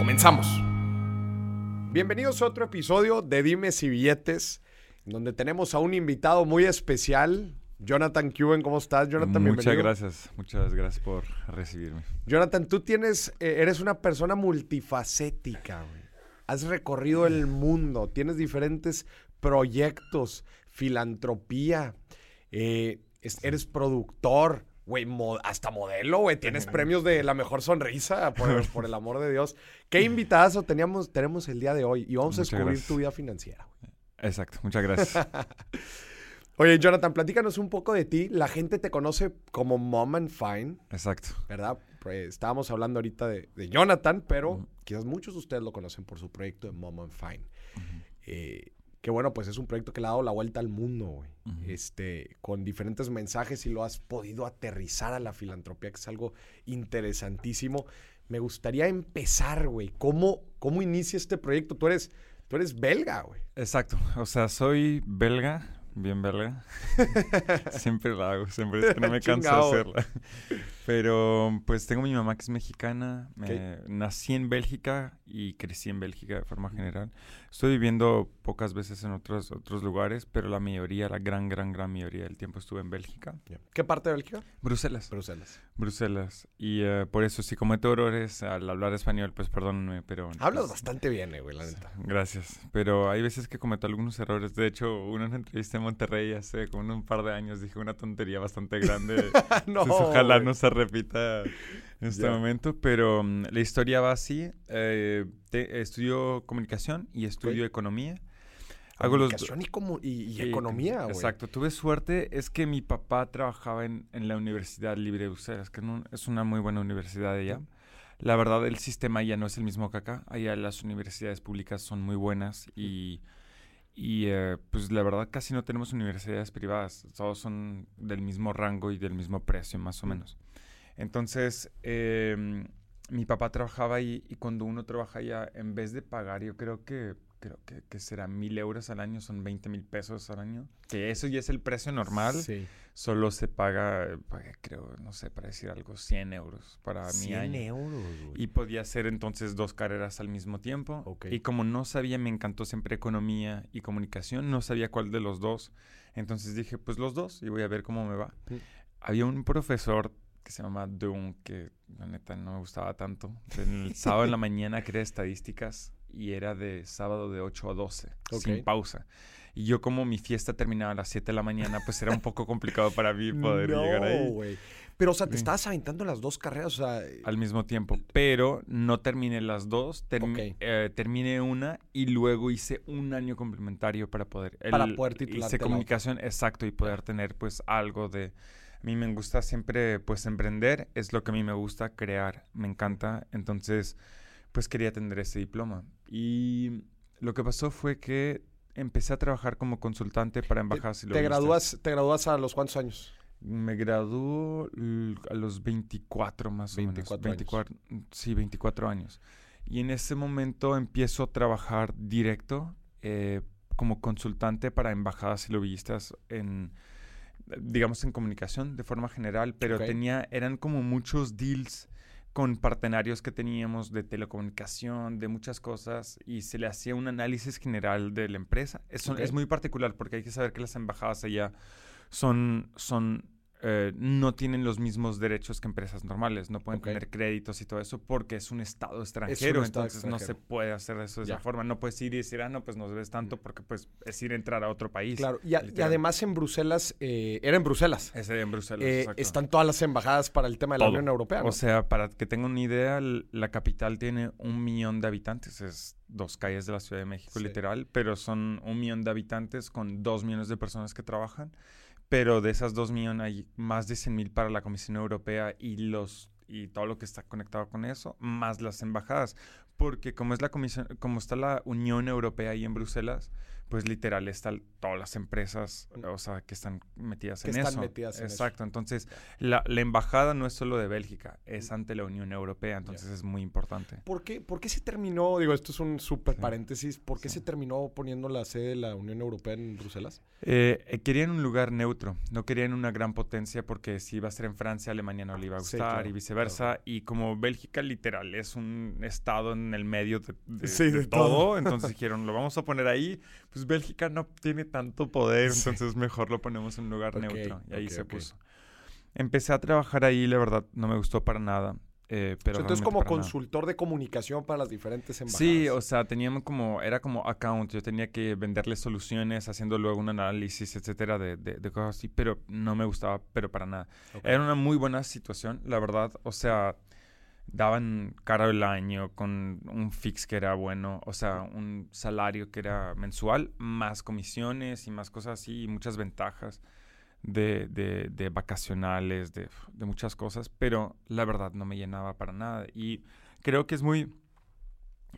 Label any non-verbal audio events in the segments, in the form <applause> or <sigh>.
Comenzamos. Bienvenidos a otro episodio de Dimes y Billetes, donde tenemos a un invitado muy especial, Jonathan Cuben. ¿Cómo estás, Jonathan? Muchas gracias, muchas gracias por recibirme. Jonathan, tú tienes, eh, eres una persona multifacética, Has recorrido el mundo, tienes diferentes proyectos, filantropía, eh, eres productor, Güey, hasta modelo, güey. Tienes premios de la mejor sonrisa, por, <laughs> el amor de Dios. ¿Qué invitazo teníamos, tenemos el día de hoy? Y vamos a descubrir tu vida financiera. Exacto, muchas gracias. <laughs> Oye, Jonathan, platícanos un poco de ti. La gente te conoce como Mom and Fine. Exacto. ¿Verdad? Pues, estábamos hablando ahorita de, Jonathan, pero quizás muchos de ustedes lo conocen por su proyecto de Mom and Fine que bueno, pues es un proyecto que le ha dado la vuelta al mundo, güey. Este, con diferentes mensajes y lo has podido aterrizar a la filantropía, que es algo interesantísimo. Me gustaría empezar, güey. ¿Cómo, ¿Cómo inicia este proyecto? Tú eres, tú eres belga, güey. Exacto. O sea, soy belga, bien belga. <laughs> siempre la hago, siempre es que no me canso de hacerla. Pero pues tengo mi mamá que es mexicana, nací en Bélgica y crecí en Bélgica de forma general. Estoy viviendo pocas veces en otros, otros lugares, pero la mayoría, la gran, gran, gran mayoría del tiempo estuve en Bélgica. ¿Qué parte de Bélgica? Bruselas. Bruselas. Bruselas. Y uh, por eso, si cometo errores al hablar español, pues perdónenme, pero... Hablas bastante bien, eh, güey, la neta. Gracias. Pero hay veces que cometo algunos errores. De hecho, una entrevista en Monterrey hace como un par de años dije una tontería bastante grande. <laughs> no, ojalá no se repita en este momento, pero mm, la historia va así. Eh, estudio comunicación y estudio economía. Hago comunicación y, economía, Exacto. Tuve suerte, es que mi papá trabajaba en, la Universidad Libre de Uceras, que es una muy buena universidad allá. La verdad, el sistema ya no es el mismo que acá. Allá las universidades públicas son muy buenas y... Y eh, pues la verdad casi no tenemos universidades privadas, todos son del mismo rango y del mismo precio más o menos. Entonces, em, mi papá trabajaba ahí y cuando uno trabaja allá, en vez de pagar, yo creo que creo que, que será mil euros al año, son 20 mil pesos al año. Que eso ya es el precio normal. Sí. Solo se paga, creo, no sé, para decir algo, 100 euros para mi año. 100 euros. Y podía hacer entonces dos carreras al mismo tiempo. Y como no sabía, me encantó siempre economía y comunicación, no sabía cuál de los dos. Entonces dije, pues los dos y voy a ver cómo me va. Había un profesor que se llama Dung, que la neta no me gustaba tanto. El sábado en la <laughs> mañana creé estadísticas y era de sábado de 8 a 12, sin pausa. Y yo como mi fiesta terminaba a las 7 de la mañana, pues era un poco complicado para mí poder <laughs> llegar ahí. Pero, o sea, te estabas aventando las dos carreras, o sea... Al mismo tiempo, pero no terminé las dos, eh, terminé una y luego hice un año complementario para poder... para poder titularte. Hice comunicación, exacto, y poder tener pues algo de... A mí me gusta siempre pues emprender, es lo que a mí me gusta, crear, me encanta, entonces pues quería tener ese diploma. Y lo que pasó fue que empecé a trabajar como consultante para embajadas y ¿Te gradúas, ¿Te gradúas a los cuántos años? Me graduó a los 24 más o menos. 24 años. Sí, 24 años. Y en ese momento empiezo a trabajar directo eh, como consultante para embajadas y lobbyistas en, digamos, en comunicación de forma general, pero tenía, eran como muchos deals con partenarios que teníamos de telecomunicación, de muchas cosas, y se le hacía un análisis general de la empresa. Eso es muy particular porque hay que saber que las embajadas allá son, son eh, no tienen los mismos derechos que empresas normales, no pueden tener créditos y todo eso porque es un estado extranjero, entonces no se puede hacer eso de esa forma, no puedes ir y decir, ah, no, pues no debes tanto porque pues es ir a entrar a otro país. Claro, y, además en Bruselas, eh, era en Bruselas. Es en Bruselas, eh, Están todas las embajadas para el tema de la Unión Europea. O sea, para que tengan una idea, la capital tiene un millón de habitantes, es dos calles de la Ciudad de México, literal, pero son un millón de habitantes con dos millones de personas que trabajan pero de esas dos millones hay más de 100 mil para la Comisión Europea y los y todo lo que está conectado con eso, más las embajadas. Porque como es la comisión, como está la Unión Europea ahí en Bruselas, pues literal están todas las empresas, mm. o sea, que están metidas en están eso. Metidas en Exacto. Entonces, la, embajada no es solo de Bélgica, es mm. ante la Unión Europea, entonces es muy importante. ¿Por qué, ¿Por qué se terminó, digo, esto es un súper paréntesis, ¿por qué se terminó poniendo la sede de la Unión Europea en Bruselas? Eh, eh, querían un lugar neutro, no querían una gran potencia porque si iba a ser en Francia, Alemania no le iba a gustar y viceversa. Y como Bélgica literal es un estado en el medio de, de, todo, entonces dijeron, lo vamos a poner ahí. Pues <laughs> Bélgica no tiene tanto poder, entonces mejor lo ponemos en un lugar neutro. Y ahí se puso. Empecé a trabajar ahí, la verdad, no me gustó para nada. Eh, pero entonces como consultor de comunicación para las diferentes embajadas. Sí, o sea, teníamos como, era como account, yo tenía que venderle soluciones, haciendo luego un análisis, etcétera, de, de, cosas así, pero no me gustaba, pero para nada. Era una muy buena situación, la verdad, o sea, daban caro el año con un fix que era bueno, o sea, un salario que era mensual, más comisiones y más cosas así, y muchas ventajas de, de, de vacacionales, de, de, muchas cosas, pero la verdad no me llenaba para nada. Y creo que es muy,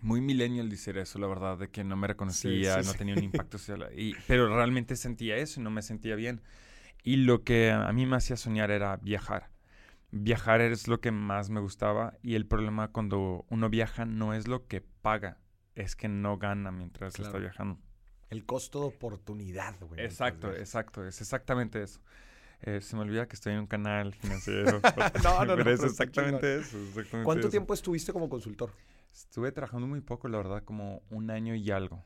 muy millennial decir eso, la verdad, de que no me reconocía, no tenía un <laughs> impacto social, y, pero realmente sentía eso y no me sentía bien. Y lo que a mí me hacía soñar era viajar. Viajar es lo que más me gustaba y el problema cuando uno viaja no es lo que paga, es que no gana mientras está viajando. El costo de oportunidad, güey. Exacto, exacto. Es exactamente eso. Eh, se me olvida que estoy en un canal <laughs> financiero. no, no, pero es exactamente eso. ¿Cuánto tiempo estuviste como consultor? Estuve trabajando muy poco, la verdad, como un año y algo.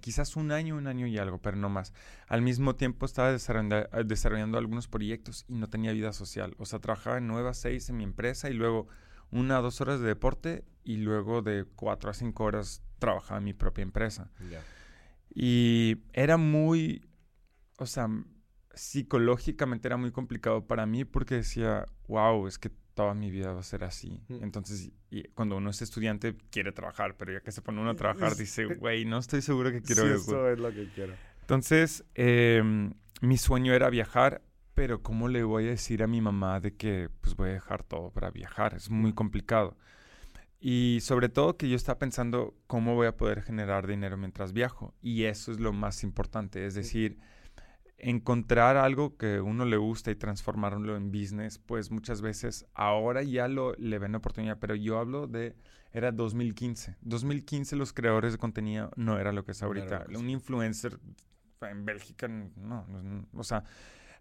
quizás un año, un año y algo, pero no más. Al mismo tiempo estaba desarrollando, desarrollando algunos proyectos y no tenía vida social. O sea, trabajaba en 9 a 6 en mi empresa y luego una a dos horas de deporte y luego de cuatro a cinco horas trabajaba en mi propia empresa. Y era muy, o sea, psicológicamente era muy complicado para mí porque decía, wow, es que toda mi vida va a ser así. Mm. Entonces, y cuando uno es estudiante, quiere trabajar, pero ya que se pone uno a trabajar, dice, güey, no estoy seguro que quiero sí, eso. Eso es lo que quiero. Entonces, em, mi sueño era viajar, pero ¿cómo le voy a decir a mi mamá de que pues voy a dejar todo para viajar? Es muy complicado. Y sobre todo que yo estaba pensando cómo voy a poder generar dinero mientras viajo. Y eso es lo más importante. Es decir, encontrar algo que uno le gusta y transformarlo en business, pues muchas veces ahora ya lo le ven oportunidad, pero yo hablo de era 2015. 2015 los creadores de contenido no era lo que es ahorita. Un influencer en Bélgica no, no, o sea,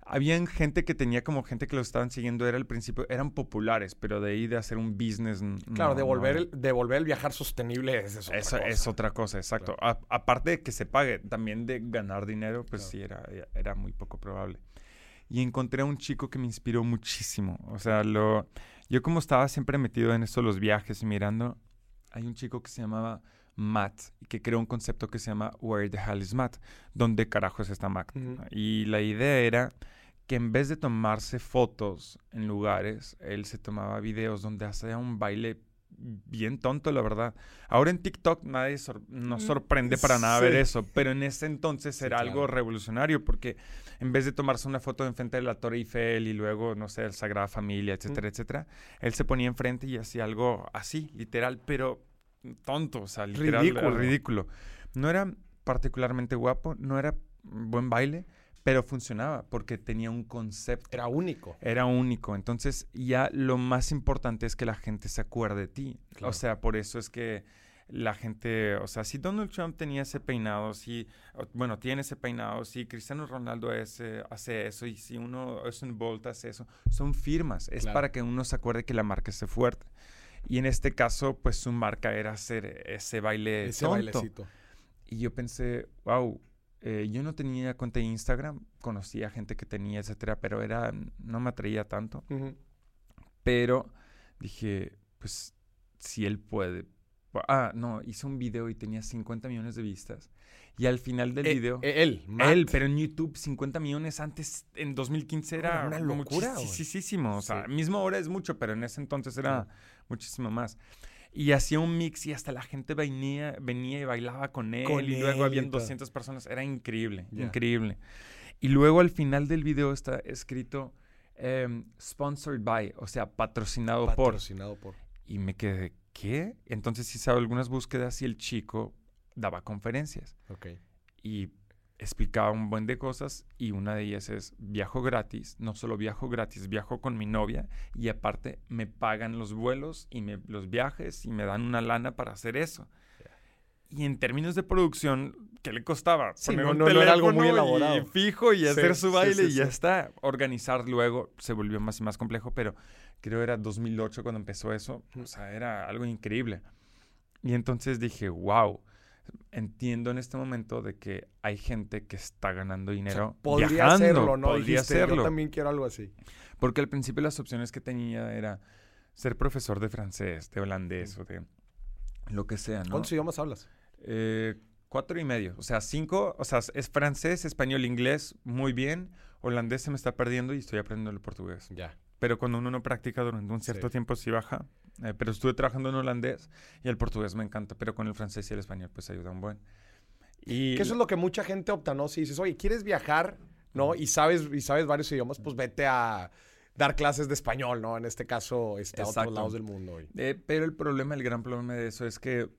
habían gente que tenía como gente que lo estaban siguiendo, era al principio, eran populares, pero de ahí de hacer un business. Claro, devolver, El, devolver el viajar sostenible es, otra cosa. Es otra cosa, exacto. aparte de que se pague, también de ganar dinero, pues sí, era, era muy poco probable. Y encontré a un chico que me inspiró muchísimo. O sea, lo, yo como estaba siempre metido en esto, los viajes y mirando, hay un chico que se llamaba Matt que creó un concepto que se llama Where the Hell is Matt? ¿Dónde carajos está Matt? Y la idea era que en vez de tomarse fotos en lugares, él se tomaba videos donde hacía un baile bien tonto, la verdad. Ahora en TikTok nadie nos mm, sorprende para nada ver eso, pero en ese entonces era algo revolucionario porque en vez de tomarse una foto enfrente de la Torre Eiffel y luego, no sé, el Sagrada Familia, etcétera, etcétera, él se ponía enfrente y hacía algo así, literal, pero tonto, o sea, literal, ridículo. ridículo. No era particularmente guapo, no era buen baile, pero funcionaba porque tenía un concepto. Era único. Era único. Entonces, ya lo más importante es que la gente se acuerde de ti. O sea, por eso es que la gente, o sea, si Donald Trump tenía ese peinado, si, bueno, tiene ese peinado, si Cristiano Ronaldo hace eso y si uno es un Bolt hace eso, son firmas. Es para que uno se acuerde que la marca esté fuerte. Y en este caso, pues su marca era hacer ese baile ese bailecito. Y yo pensé, wow, eh, yo no tenía cuenta de Instagram, conocía gente que tenía, etcétera, pero era, no me atraía tanto. Pero dije, pues, si él puede. Ah, no, hice un video y tenía 50 millones de vistas. Y al final del eh, video. Eh, él, Él, pero en YouTube 50 millones antes, en 2015 era. Una locura. Muchísimo. O sea, mismo ahora es mucho, pero en ese entonces era muchísimo más. Y hacía un mix y hasta la gente venía, venía y bailaba con él. y luego habían 200 personas. Era increíble, increíble. Y luego al final del video está escrito, em, sponsored by, o sea, patrocinado, patrocinado por. Y me quedé, ¿qué? Entonces hice algunas búsquedas y el chico daba conferencias. Ok. Y explicaba un buen de cosas y una de ellas es viajo gratis, no solo viajo gratis, viajo con mi novia y aparte me pagan los vuelos y me, los viajes y me dan una lana para hacer eso. Y en términos de producción, ¿qué le costaba? Sí, no, no, era algo muy elaborado. Y fijo y hacer su baile y ya está. Organizar luego se volvió más y más complejo, pero creo era 2008 cuando empezó eso. O sea, era algo increíble. Y entonces dije, wow, entiendo en este momento de que hay gente que está ganando dinero. podría hacerlo, ¿no? Podría hacerlo. Yo también quiero algo así. Porque al principio las opciones que tenía era ser profesor de francés, de holandés o de lo que sea, ¿no? ¿Cuántos idiomas hablas? Eh, cuatro y medio. O sea, cinco. O sea, es francés, español, inglés, muy bien. Holandés se me está perdiendo y estoy aprendiendo el portugués. Ya. Pero cuando uno no practica durante un cierto tiempo sí baja. Eh, pero estuve trabajando en holandés y el portugués me encanta, pero con el francés y el español pues ayuda un buen. Y que eso es lo que mucha gente opta, ¿no? Si dices, oye, ¿quieres viajar? ¿No? Y sabes, y sabes varios idiomas, pues vete a dar clases de español, ¿no? En este caso, está a otros lados del mundo. Eh, pero el problema, el gran problema de eso es que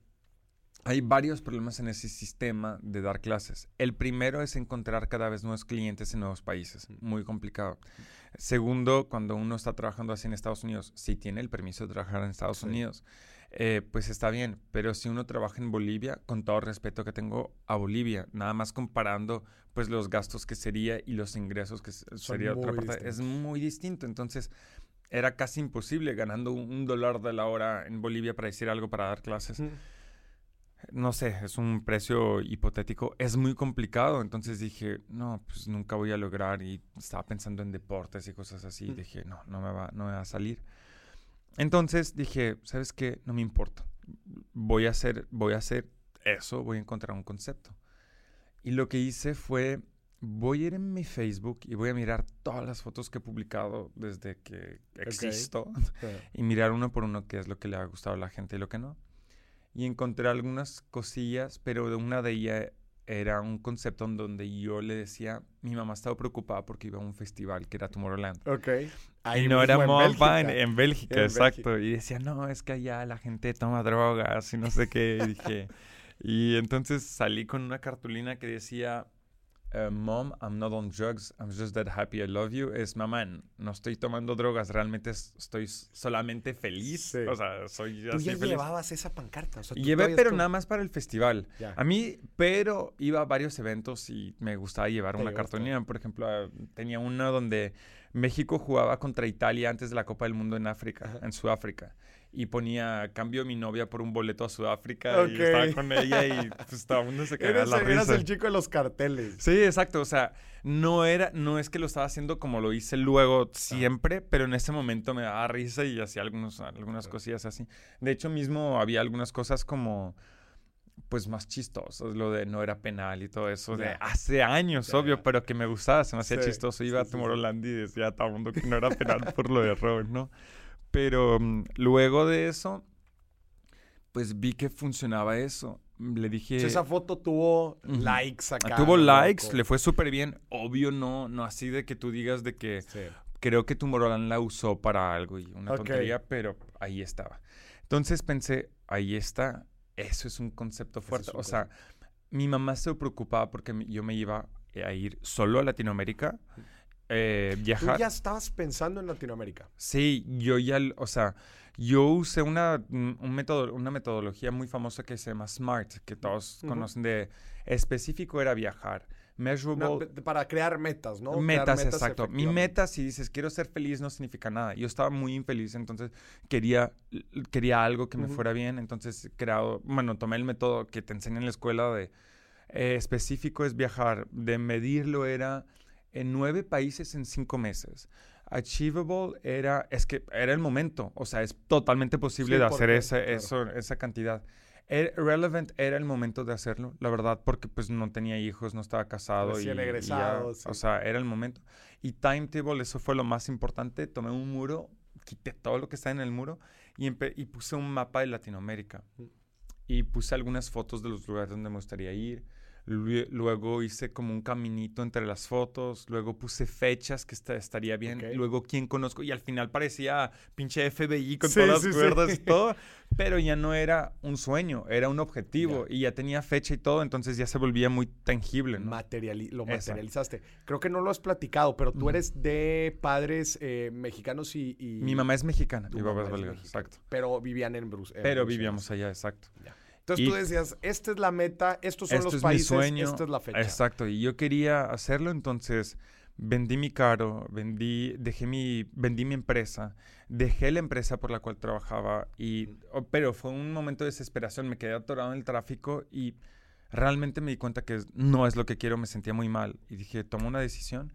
hay varios problemas en ese sistema de dar clases. El primero es encontrar cada vez nuevos clientes en nuevos países. Muy complicado. Segundo, cuando uno está trabajando así en Estados Unidos, si tiene el permiso de trabajar en Estados Unidos, eh, pues está bien. Pero si uno trabaja en Bolivia, con todo el respeto que tengo a Bolivia, nada más comparando pues los gastos que sería y los ingresos que sería otra parte, es muy distinto. Entonces, era casi imposible ganando un, dólar de la hora en Bolivia para decir algo para dar clases no sé, es un precio hipotético, es muy complicado. Entonces dije, no, pues nunca voy a lograr. Y estaba pensando en deportes y cosas así. Mm. Dije, no, no me, va, no me va a salir. Entonces dije, ¿sabes qué? No me importa. Voy a hacer, voy a hacer eso, voy a encontrar un concepto. Y lo que hice fue, voy a ir en mi Facebook y voy a mirar todas las fotos que he publicado desde que existo <laughs> y mirar uno por uno qué es lo que le ha gustado a la gente y lo que no y encontré algunas cosillas, pero una de ellas era un concepto en donde yo le decía, mi mamá estaba preocupada porque iba a un festival que era Tomorrowland. Ok. Ahí y no era MOBA en, Bélgica, exacto. Y decía, no, es que allá la gente toma drogas y no sé qué. y dije, y entonces salí con una cartulina que decía, eh, mom, I'm not on drugs, I'm just that happy I love you, es mamá, no estoy tomando drogas, realmente estoy solamente feliz. O sea, soy ¿Tú ya llevabas esa pancarta? Llevé, pero nada más para el festival. A mí, pero iba a varios eventos y me gustaba llevar una cartulina. Por ejemplo, ah, tenía una donde México jugaba contra Italia antes de la Copa del Mundo en África, en Sudáfrica y ponía cambio a mi novia por un boleto a Sudáfrica y estaba con ella y <laughs> pues todo el mundo se cagaba la risa. Eras el chico de los carteles. Sí, exacto, o sea, no era no es que lo estaba haciendo como lo hice luego siempre, pero en ese momento me daba risa y hacía algunos, algunas cosillas así. De hecho, mismo había algunas cosas como pues más chistosas, lo de no era penal y todo eso, de hace años, obvio, pero que me gustaba, se me hacía chistoso. Iba a Tomorrowland y decía a todo el mundo que no era penal por lo de Robin, ¿no? Pero mm, luego de eso, pues vi que funcionaba eso. Le dije... esa foto tuvo likes acá. Tuvo likes, le fue súper bien. Obvio no, no así de que tú digas de que creo que tu Tomorrowland la usó para algo y una tontería, pero ahí estaba. Entonces pensé, ahí está, eso es un concepto fuerte. o sea, mi mamá se preocupaba porque yo me iba a ir solo a Latinoamérica eh, viajar. ¿Tú ya estabas pensando en Latinoamérica? Sí, yo ya, o sea, yo usé una, un método, una metodología muy famosa que se llama SMART, que todos conocen de específico era viajar. Measurable. para crear metas, ¿no? Metas, exacto. Mi meta, si dices quiero ser feliz, no significa nada. Yo estaba muy infeliz, entonces quería, quería algo que me fuera bien. Entonces, creado, bueno, tomé el método que te enseñan en la escuela de eh, específico es viajar. De medirlo era en nueve países en cinco meses. Achievable era, es que era el momento, o sea, es totalmente posible de hacer esa, eso, esa cantidad. Er, relevant era el momento de hacerlo, la verdad, porque pues no tenía hijos, no estaba casado. y, egresado, O sea, era el momento. Y timetable, eso fue lo más importante. Tomé un muro, quité todo lo que está en el muro y, y puse un mapa de Latinoamérica. Mm. Y puse algunas fotos de los lugares donde me gustaría ir Luego hice como un caminito entre las fotos. Luego puse fechas que estaría bien. Luego quién conozco. Y al final parecía pinche FBI con todas las cuerdas y todo. <laughs> Pero ya no era un sueño, era un objetivo. Y ya tenía fecha y todo. Entonces ya se volvía muy tangible. lo materializaste. Creo que no lo has platicado, pero tú eres de padres eh, mexicanos y, Mi mamá es mexicana. Mi papá es belga, exacto. Pero vivían en, Bruselas. Pero vivíamos allá, exacto. Entonces tú decías, esta es la meta, estos son los es países, sueño, esta es la fecha. Exacto, y yo quería hacerlo, entonces vendí mi carro, vendí, dejé mi, vendí mi empresa, dejé la empresa por la cual trabajaba, y, oh, pero fue un momento de desesperación, me quedé atorado en el tráfico y realmente me di cuenta que no es lo que quiero, me sentía muy mal y dije, tomo una decisión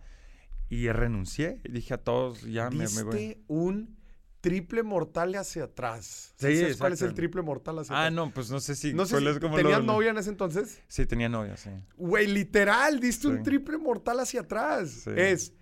y renuncié, y dije a todos, ya me, me voy. un triple mortal hacia atrás. Sí, ¿Sabes cuál es el triple mortal hacia ah, atrás? Ah, no, pues no sé si. No sé ¿Tenías novia en ese entonces? Sí, tenía novia, sí. Güey, literal, diste un triple mortal hacia atrás. Es.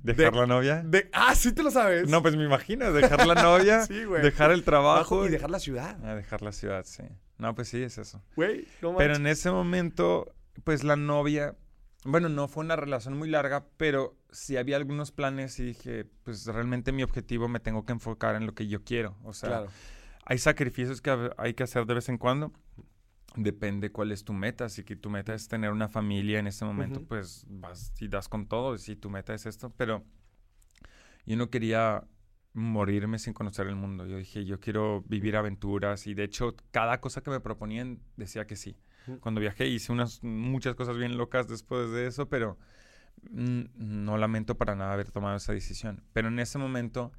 ¿Dejar la novia? ah, sí te lo sabes. No, pues me imagino, dejar la novia, <laughs> sí, dejar el trabajo. Y dejar la ciudad. Ah, dejar la ciudad, sí. No, pues sí, es eso. Güey, no Pero en ese momento, pues la novia bueno, no fue una relación muy larga, pero sí había algunos planes y dije, pues realmente mi objetivo me tengo que enfocar en lo que yo quiero. O sea, hay sacrificios que hay que hacer de vez en cuando. Depende cuál es tu meta. Si que tu meta es tener una familia en ese momento, pues vas y das con todo. Si tu meta es esto, pero yo no quería morirme sin conocer el mundo. Yo dije, yo quiero vivir aventuras y de hecho cada cosa que me proponían decía que sí. Cuando viajé hice unas muchas cosas bien locas después de eso, pero no lamento para nada haber tomado esa decisión. Pero en ese momento,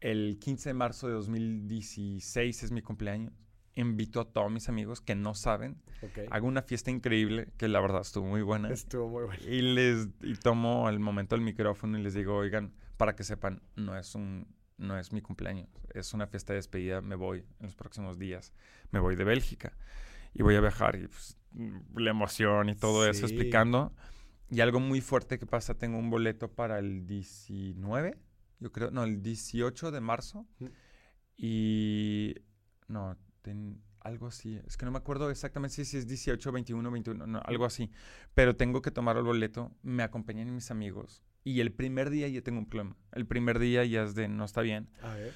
el 15 de marzo de 2016 es mi cumpleaños. Invito a todos mis amigos que no saben. Hago una fiesta increíble que la verdad estuvo muy buena. Estuvo muy buena. Y les y tomo al momento el micrófono y les digo, oigan, para que sepan, no es un no es mi cumpleaños, es una fiesta de despedida, me voy en los próximos días, me voy de Bélgica y voy a viajar y pues, la emoción y todo eso explicando. Y algo muy fuerte que pasa, tengo un boleto para el 19, yo creo, no, el 18 de marzo. Y no, algo así, es que no me acuerdo exactamente si, es 18, 21, 21, no, algo así. Pero tengo que tomar el boleto, me acompañan mis amigos. Y el primer día ya tengo un problema. El primer día ya es de no está bien. A ver.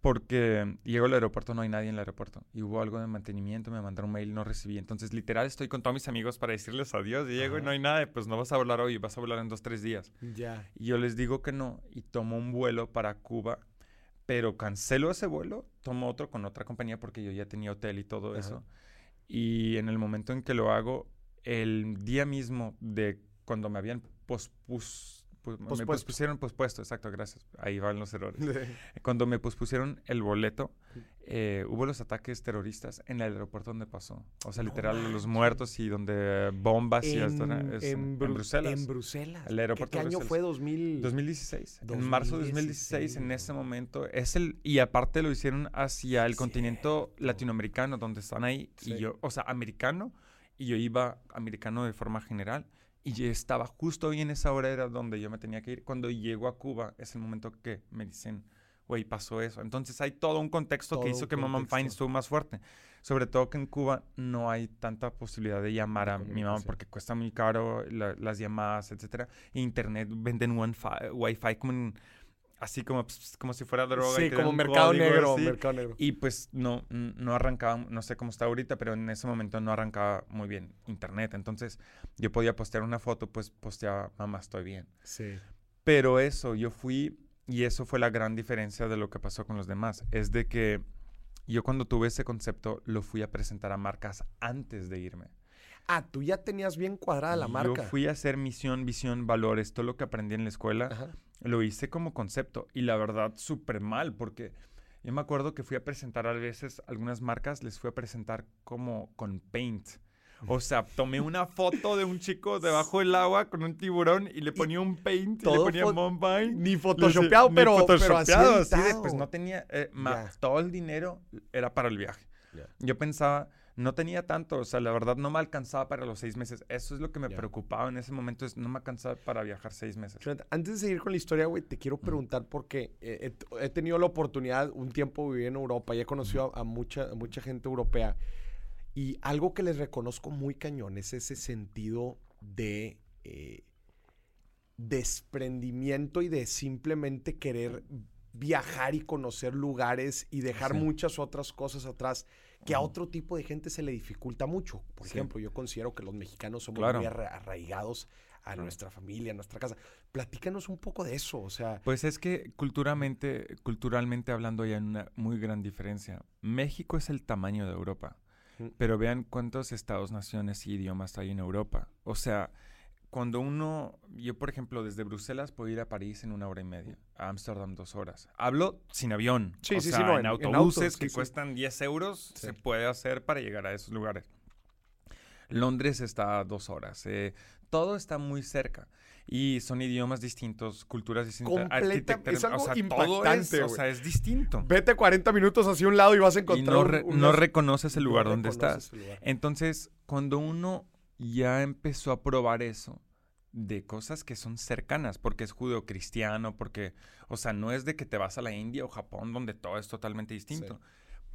Porque llego al aeropuerto, no hay nadie en el aeropuerto. Y hubo algo de mantenimiento, me mandaron un mail, no recibí. Entonces, literal, estoy con todos mis amigos para decirles adiós. Y llego y no hay nada, pues no vas a volar hoy, vas a volar en dos, tres días. Ya. Y yo les digo que no y tomo un vuelo para Cuba, pero cancelo ese vuelo, tomo otro con otra compañía porque yo ya tenía hotel y todo eso. Y en el momento en que lo hago, el día mismo de cuando me habían pospus pues, me pospusieron pospuesto, exacto, gracias. Ahí van los errores. <laughs> Cuando me pospusieron el boleto, eh, hubo los ataques terroristas en el aeropuerto donde pasó. O sea, literal, los muertos y donde bombas y hasta en, Bruselas. En Bruselas. El aeropuerto ¿Qué, año fue? 2000... 2016. En marzo de 2016, en ese momento. es el Y aparte lo hicieron hacia el continente latinoamericano, donde están ahí. Y yo, o sea, americano. Y yo iba americano de forma general. Y estaba justo hoy en esa hora era donde yo me tenía que ir. Cuando llego a Cuba es el momento que me dicen, güey, pasó eso. Entonces hay todo un contexto que hizo que Mamá Fine estuvo más fuerte. Sobre todo que en Cuba no hay tanta posibilidad de llamar a mi mamá porque cuesta muy caro las llamadas, etcétera. Internet venden Wi-Fi como en así como, pues, como si fuera droga. Sí, como mercado negro, mercado negro. Y pues no, no arrancaba, no sé cómo está ahorita, pero en ese momento no arrancaba muy bien internet. Entonces yo podía postear una foto, pues posteaba, mamá, estoy bien. Sí. Pero eso, yo fui, y eso fue la gran diferencia de lo que pasó con los demás, es de que yo cuando tuve ese concepto lo fui a presentar a marcas antes de irme. Ah, tú ya tenías bien cuadrada la marca. Yo fui a hacer misión, visión, valores, todo lo que aprendí en la escuela, lo hice como concepto. Y la verdad, súper mal, porque yo me acuerdo que fui a presentar a veces algunas marcas, les fui a presentar como con paint. O sea, tomé una <laughs> foto de un chico debajo del agua con un tiburón y le ponía un paint y le ponía Mumbai. Ni photoshopeado, pero, photoshopeado, así pues no tenía... Eh, todo el dinero era para el viaje. Yo pensaba no tenía tanto, o sea, la verdad no me alcanzaba para los seis meses. Eso es lo que me preocupaba en ese momento, es no me alcanzaba para viajar seis meses. Antes de seguir con la historia, güey, te quiero preguntar porque he, tenido la oportunidad, un tiempo viví en Europa y he conocido a, mucha, mucha gente europea. Y algo que les reconozco muy cañón es ese sentido de eh, desprendimiento y de simplemente querer viajar y conocer lugares y dejar muchas otras cosas atrás que a otro tipo de gente se le dificulta mucho. Por ejemplo, yo considero que los mexicanos somos muy arraigados a nuestra familia, a nuestra casa. Platícanos un poco de eso, o sea... Pues es que culturalmente, culturalmente hablando hay una muy gran diferencia. México es el tamaño de Europa, pero vean cuántos estados, naciones y idiomas hay en Europa. O sea, cuando uno, yo por ejemplo desde Bruselas puedo ir a París en una hora y media, a Ámsterdam dos horas. Hablo sin avión, sí, sí, sí, no, en, autobuses que cuestan 10 euros se puede hacer para llegar a esos lugares. Londres está a dos horas. Eh, todo está muy cerca. Y son idiomas distintos, culturas distintas, arquitectura. Es algo o sea, impactante, es, o sea, es distinto. Vete 40 minutos hacia un lado y vas a encontrar. Y no, reconoces el lugar donde estás. Entonces, cuando uno ya empezó a probar eso de cosas que son cercanas, porque es judeo-cristiano, porque, o sea, no es de que te vas a la India o Japón donde todo es totalmente distinto.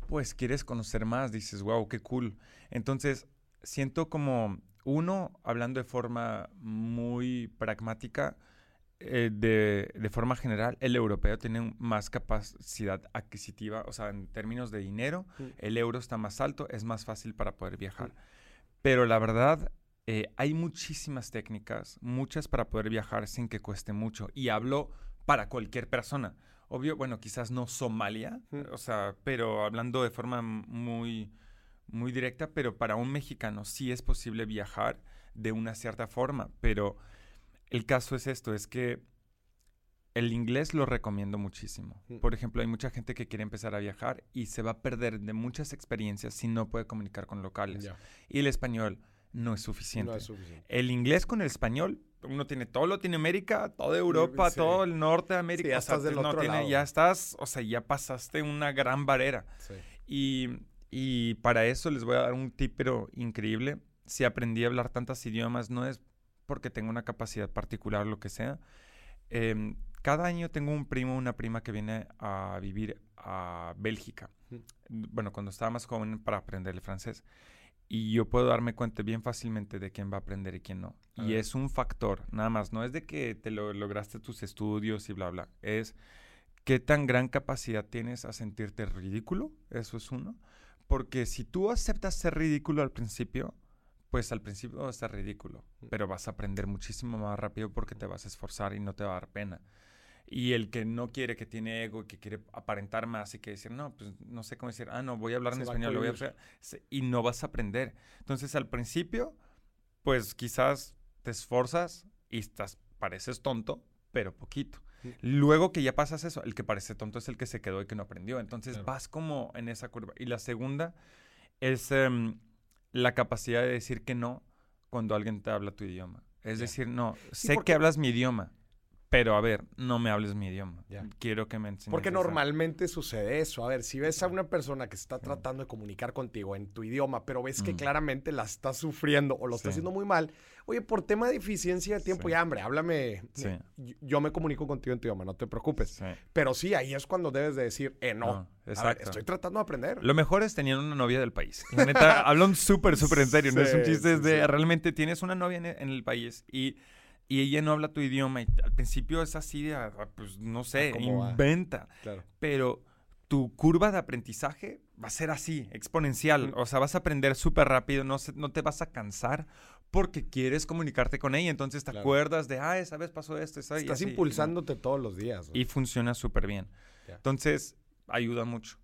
Pues quieres conocer más, dices, wow, qué cool. Entonces, siento como, uno, hablando de forma muy pragmática, eh, de, de, forma general, el europeo tiene más capacidad adquisitiva, o sea, en términos de dinero, mm. el euro está más alto, es más fácil para poder viajar. Pero la verdad, eh, hay muchísimas técnicas, muchas para poder viajar sin que cueste mucho. Y hablo para cualquier persona. Obvio, bueno, quizás no Somalia, o sea, pero hablando de forma muy, muy directa, pero para un mexicano sí es posible viajar de una cierta forma. Pero el caso es esto, es que el inglés lo recomiendo muchísimo. Por ejemplo, hay mucha gente que quiere empezar a viajar y se va a perder de muchas experiencias si no puede comunicar con locales. Y el español no es, suficiente. El inglés con el español, uno tiene todo Latinoamérica, toda Europa, todo el norte de América. ya estás del otro lado. Ya estás, o sea, ya pasaste una gran barrera. Y, y para eso les voy a dar un tip, pero increíble. Si aprendí a hablar tantos idiomas, no es porque tengo una capacidad particular o lo que sea. Eh, cada año tengo un primo o una prima que viene a vivir a Bélgica. Bueno, cuando estaba más joven para aprender el francés. Y yo puedo darme cuenta bien fácilmente de quién va a aprender y quién no. y es un factor, nada más. No es de que te lo lograste tus estudios y bla, bla. Es qué tan gran capacidad tienes a sentirte ridículo. Eso es uno. Porque si tú aceptas ser ridículo al principio, pues al principio va a ser ridículo. Pero vas a aprender muchísimo más rápido porque te vas a esforzar y no te va a dar pena. Y el que no quiere, que tiene ego, que quiere aparentar más y que decir, no, pues no sé cómo decir, ah, no, voy a hablar en español, lo voy a. Y no vas a aprender. Entonces, al principio, pues quizás te esforzas y estás, pareces tonto, pero poquito. Luego que ya pasas eso, el que parece tonto es el que se quedó y que no aprendió. Entonces vas como en esa curva. Y la segunda es em, la capacidad de decir que no cuando alguien te habla tu idioma. Es decir, no, sé que hablas mi idioma, pero a ver, no me hables mi idioma. Quiero que me enseñes. Porque normalmente sucede eso. A ver, si ves a una persona que está tratando de comunicar contigo en tu idioma, pero ves que mm. claramente la está sufriendo o lo está haciendo muy mal, oye, por tema de eficiencia de tiempo y hambre, háblame. Yo me comunico contigo en tu idioma, no te preocupes. Pero sí, ahí es cuando debes de decir, eh, no. exacto. estoy tratando de aprender. Lo mejor es tener una novia del país. La neta, <laughs> hablan súper, súper en serio. no es un chiste, de realmente tienes una novia en el país y y ella no habla tu idioma y al principio es así de, ah, pues no sé, inventa. Pero tu curva de aprendizaje va a ser así, exponencial. O sea, vas a aprender súper rápido, no, no te vas a cansar porque quieres comunicarte con ella. Entonces te acuerdas de, ah, esa vez pasó esto. Esa, Estás impulsándote todos los días. Y funciona súper bien. Entonces, ayuda mucho.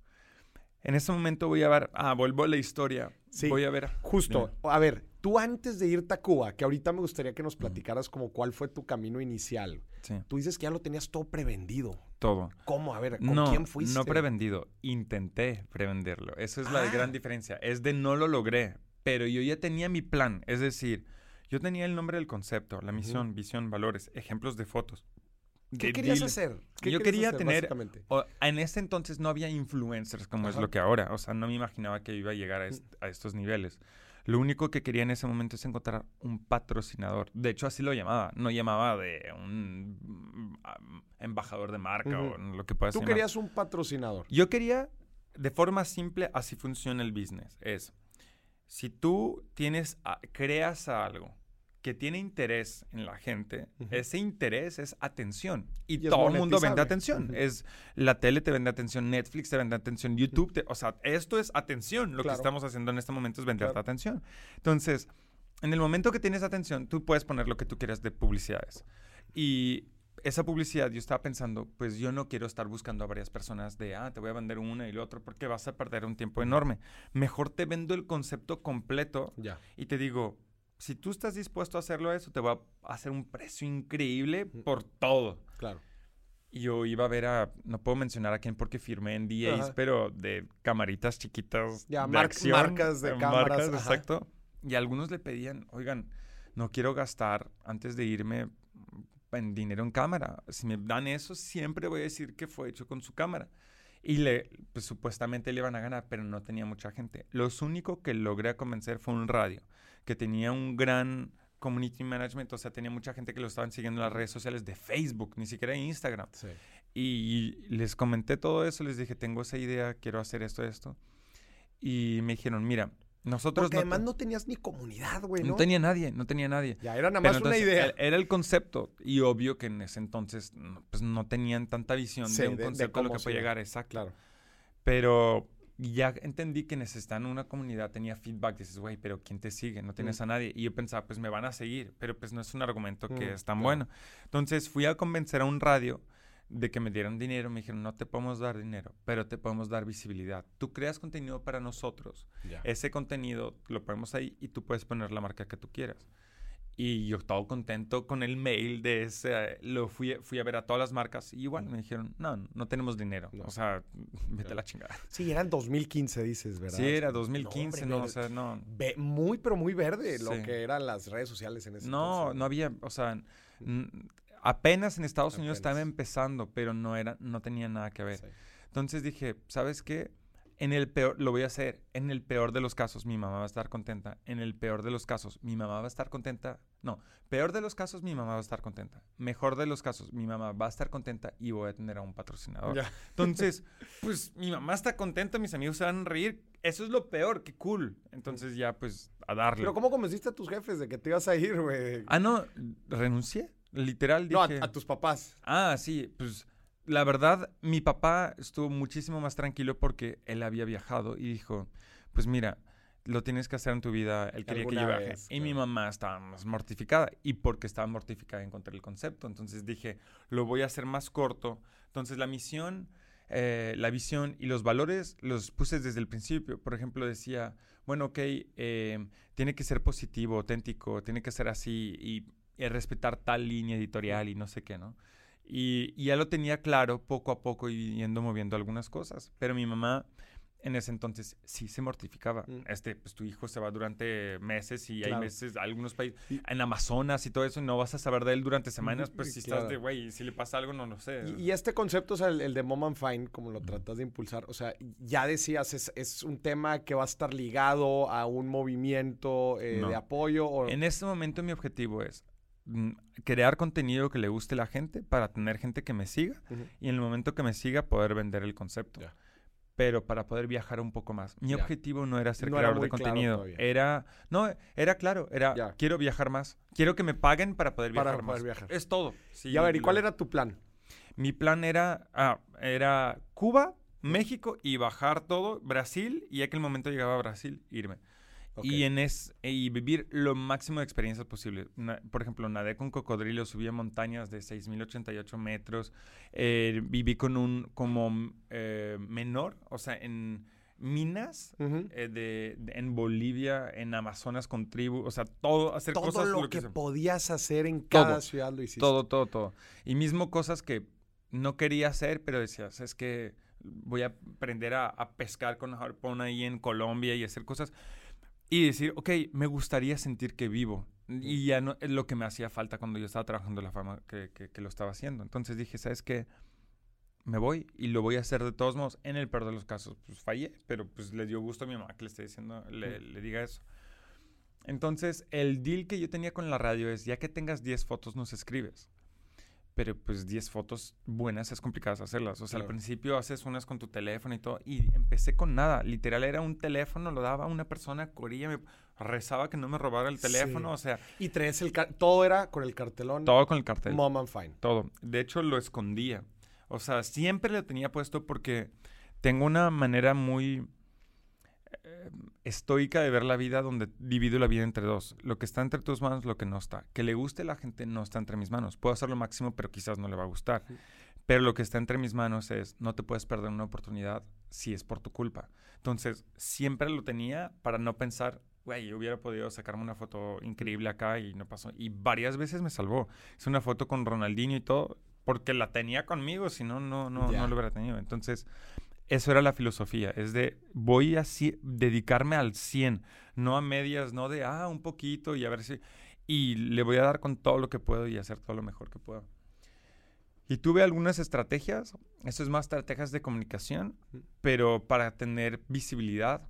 En este momento voy a ver, ah, vuelvo a la historia. Sí, voy a ver. Justo, a ver, tú antes de irte a Cuba, que ahorita me gustaría que nos platicaras como cuál fue tu camino inicial. Sí. Tú dices que ya lo tenías todo prevendido. Todo. ¿Cómo? A ver, ¿con quién fuiste? No prevendido, intenté prevenderlo. Esa es la gran ah. diferencia. Es de no lo logré, pero yo ya tenía mi plan. Es decir, yo tenía el nombre del concepto, la misión, visión, valores, ejemplos de fotos. ¿Qué querías hacer? yo quería tener. en ese entonces no había influencers como es lo que ahora. O sea, no me imaginaba que iba a llegar a, mm. estos niveles. Lo único que quería en ese momento es encontrar un patrocinador. De hecho, así lo llamaba. No llamaba de un mm, embajador de marca o lo que pueda ser. Tú querías un patrocinador. Yo quería, de forma simple, así funciona el business. Es si tú tienes, creas algo que tiene interés en la gente, ese interés es atención. Y, todo el mundo vende atención. Es la tele te vende atención, Netflix te vende atención, YouTube, o sea, esto es atención. Lo que estamos haciendo en este momento es vender atención. Entonces, en el momento que tienes atención, tú puedes poner lo que tú quieras de publicidades. Y esa publicidad, yo estaba pensando, pues yo no quiero estar buscando a varias personas de, ah, te voy a vender una y lo otro, porque vas a perder un tiempo enorme. Mejor te vendo el concepto completo y te digo, si tú estás dispuesto a hacerlo eso, te va a hacer un precio increíble por todo. Claro. Y yo iba a ver a, no puedo mencionar a quién porque firmé en DAs, pero de camaritas chiquitas. Ya, de marcas de cámaras. exacto. Y algunos le pedían, oigan, no quiero gastar antes de irme en dinero en cámara. Si me dan eso, siempre voy a decir que fue hecho con su cámara. Y le, pues, supuestamente le iban a ganar, pero no tenía mucha gente. Lo único que logré convencer fue un radio que tenía un gran community management, o sea, tenía mucha gente que lo estaban siguiendo en las redes sociales de Facebook, ni siquiera en Instagram. Y les comenté todo eso, les dije, tengo esa idea, quiero hacer esto, esto. Y me dijeron, mira, nosotros... Porque además no tenías ni comunidad, güey, ¿no? No tenía nadie, no tenía nadie. Ya, era nada más una idea. Era el concepto. Y obvio que en ese entonces, pues no tenían tanta visión de un concepto a lo que puede llegar, exacto. Claro. Pero y ya entendí que necesitan una comunidad, tenía feedback, dices, güey, pero ¿quién te sigue? No tienes a nadie. Y yo pensaba, pues me van a seguir, pero pues no es un argumento que mm, es tan bueno. Entonces fui a convencer a un radio de que me dieran dinero. Me dijeron, no te podemos dar dinero, pero te podemos dar visibilidad. Tú creas contenido para nosotros. Ese contenido lo ponemos ahí y tú puedes poner la marca que tú quieras. Y yo estaba contento con el mail de ese. Lo fui, fui a ver a todas las marcas y igual me dijeron, no, no tenemos dinero. O sea, vete a la chingada. Sí, era en 2015, dices, ¿verdad? Sí, era 2015, no, o sea, no. muy, pero muy verde lo que eran las redes sociales en ese No, no había, o sea, apenas en Estados Unidos estaba empezando, pero no, era, no tenía nada que ver. Entonces dije, ¿sabes qué? En el peor, lo voy a hacer. En el peor de los casos, mi mamá va a estar contenta. En el peor de los casos, mi mamá va a estar contenta. No, peor de los casos, mi mamá va a estar contenta. Mejor de los casos, mi mamá va a estar contenta y voy a tener a un patrocinador. <laughs> Entonces, pues mi mamá está contenta, mis amigos se van a reír. Eso es lo peor, qué cool. Entonces ya, pues, a darle. Pero ¿cómo convenciste a tus jefes de que te ibas a ir, güey? Ah, no, renuncié. Literal dije... No, a tus papás. Ah, sí, pues la verdad, mi papá estuvo muchísimo más tranquilo porque él había viajado y dijo, pues mira, lo tienes que hacer en tu vida, él quería que yo viaje. y mi mamá estaba más mortificada y porque estaba mortificada encontré el concepto. Entonces dije, lo voy a hacer más corto. Entonces la misión, eh, la visión y los valores los puse desde el principio. Por ejemplo, decía, bueno, ok, eh, tiene que ser positivo, auténtico, tiene que ser así y, y respetar tal línea editorial y no sé qué, ¿no? Y, ya lo tenía claro poco a poco y yendo moviendo algunas cosas. Pero mi mamá en ese entonces sí se mortificaba. Mm. Este, pues tu hijo se va durante meses y hay meses, algunos países, en Amazonas y todo eso, y no vas a saber de él durante semanas, pues si estás de, güey, si le pasa algo, no lo sé. Y, este concepto, o sea, el, de Mom and Fine, como lo tratas de impulsar, o sea, ya decías, es, es un tema que va a estar ligado a un movimiento eh, de apoyo. O... En este momento mi objetivo es crear contenido que le guste a la gente para tener gente que me siga y en el momento que me siga poder vender el concepto. Pero para poder viajar un poco más. Mi objetivo no era ser creador de contenido. era, no, era claro, era quiero viajar más. Quiero que me paguen para poder viajar para poder Viajar. Es todo. y a ver, ¿y cuál era tu plan? Mi plan era, ah, era Cuba, México y bajar todo, Brasil, y ya que el momento llegaba a Brasil, irme. Y, en es, y vivir lo máximo de experiencias posible. por ejemplo, nadé con cocodrilos, subí a montañas de 6.088 metros, eh, viví con un como eh, menor, o sea, en minas eh, de, en Bolivia, en Amazonas con tribu, o sea, todo, hacer todo cosas. lo, que, podías hacer en cada ciudad lo hiciste. Todo, todo, todo. Y mismo cosas que no quería hacer, pero decías, es que voy a aprender a, a pescar con harpón ahí en Colombia y hacer cosas y decir, ok, me gustaría sentir que vivo. Y ya no es lo que me hacía falta cuando yo estaba trabajando la fama que, que, lo estaba haciendo. Entonces dije, ¿sabes qué? Me voy y lo voy a hacer de todos modos. En el peor de los casos, pues fallé, pero pues le dio gusto a mi mamá que le esté diciendo, le, le diga eso. Entonces, el deal que yo tenía con la radio es, ya que tengas 10 fotos, nos escribes. Pero pues 10 fotos buenas es complicado hacerlas. O sea, al principio haces unas con tu teléfono y todo, y empecé con nada. Literal era un teléfono, lo daba a una persona, corría, me rezaba que no me robara el teléfono, o sea... Y traes el... Todo era con el cartelón. Todo con el cartel. Mom and Fine. Todo. De hecho, lo escondía. O sea, siempre lo tenía puesto porque tengo una manera muy eh, estoica de ver la vida donde divido la vida entre dos. Lo que está entre tus manos, lo que no está. Que le guste a la gente no está entre mis manos. Puedo hacer lo máximo, pero quizás no le va a gustar. Pero lo que está entre mis manos es, no te puedes perder una oportunidad si es por tu culpa. Entonces, siempre lo tenía para no pensar, güey, hubiera podido sacarme una foto increíble acá y no pasó. Y varias veces me salvó. Es una foto con Ronaldinho y todo, porque la tenía conmigo, si no, no, no, no lo hubiera tenido. Entonces, eso era la filosofía, es de voy a dedicarme al 100, no a medias, no de, ah, un poquito y a ver si... Y le voy a dar con todo lo que puedo y hacer todo lo mejor que puedo. Y tuve algunas estrategias, eso es más estrategias de comunicación, pero para tener visibilidad,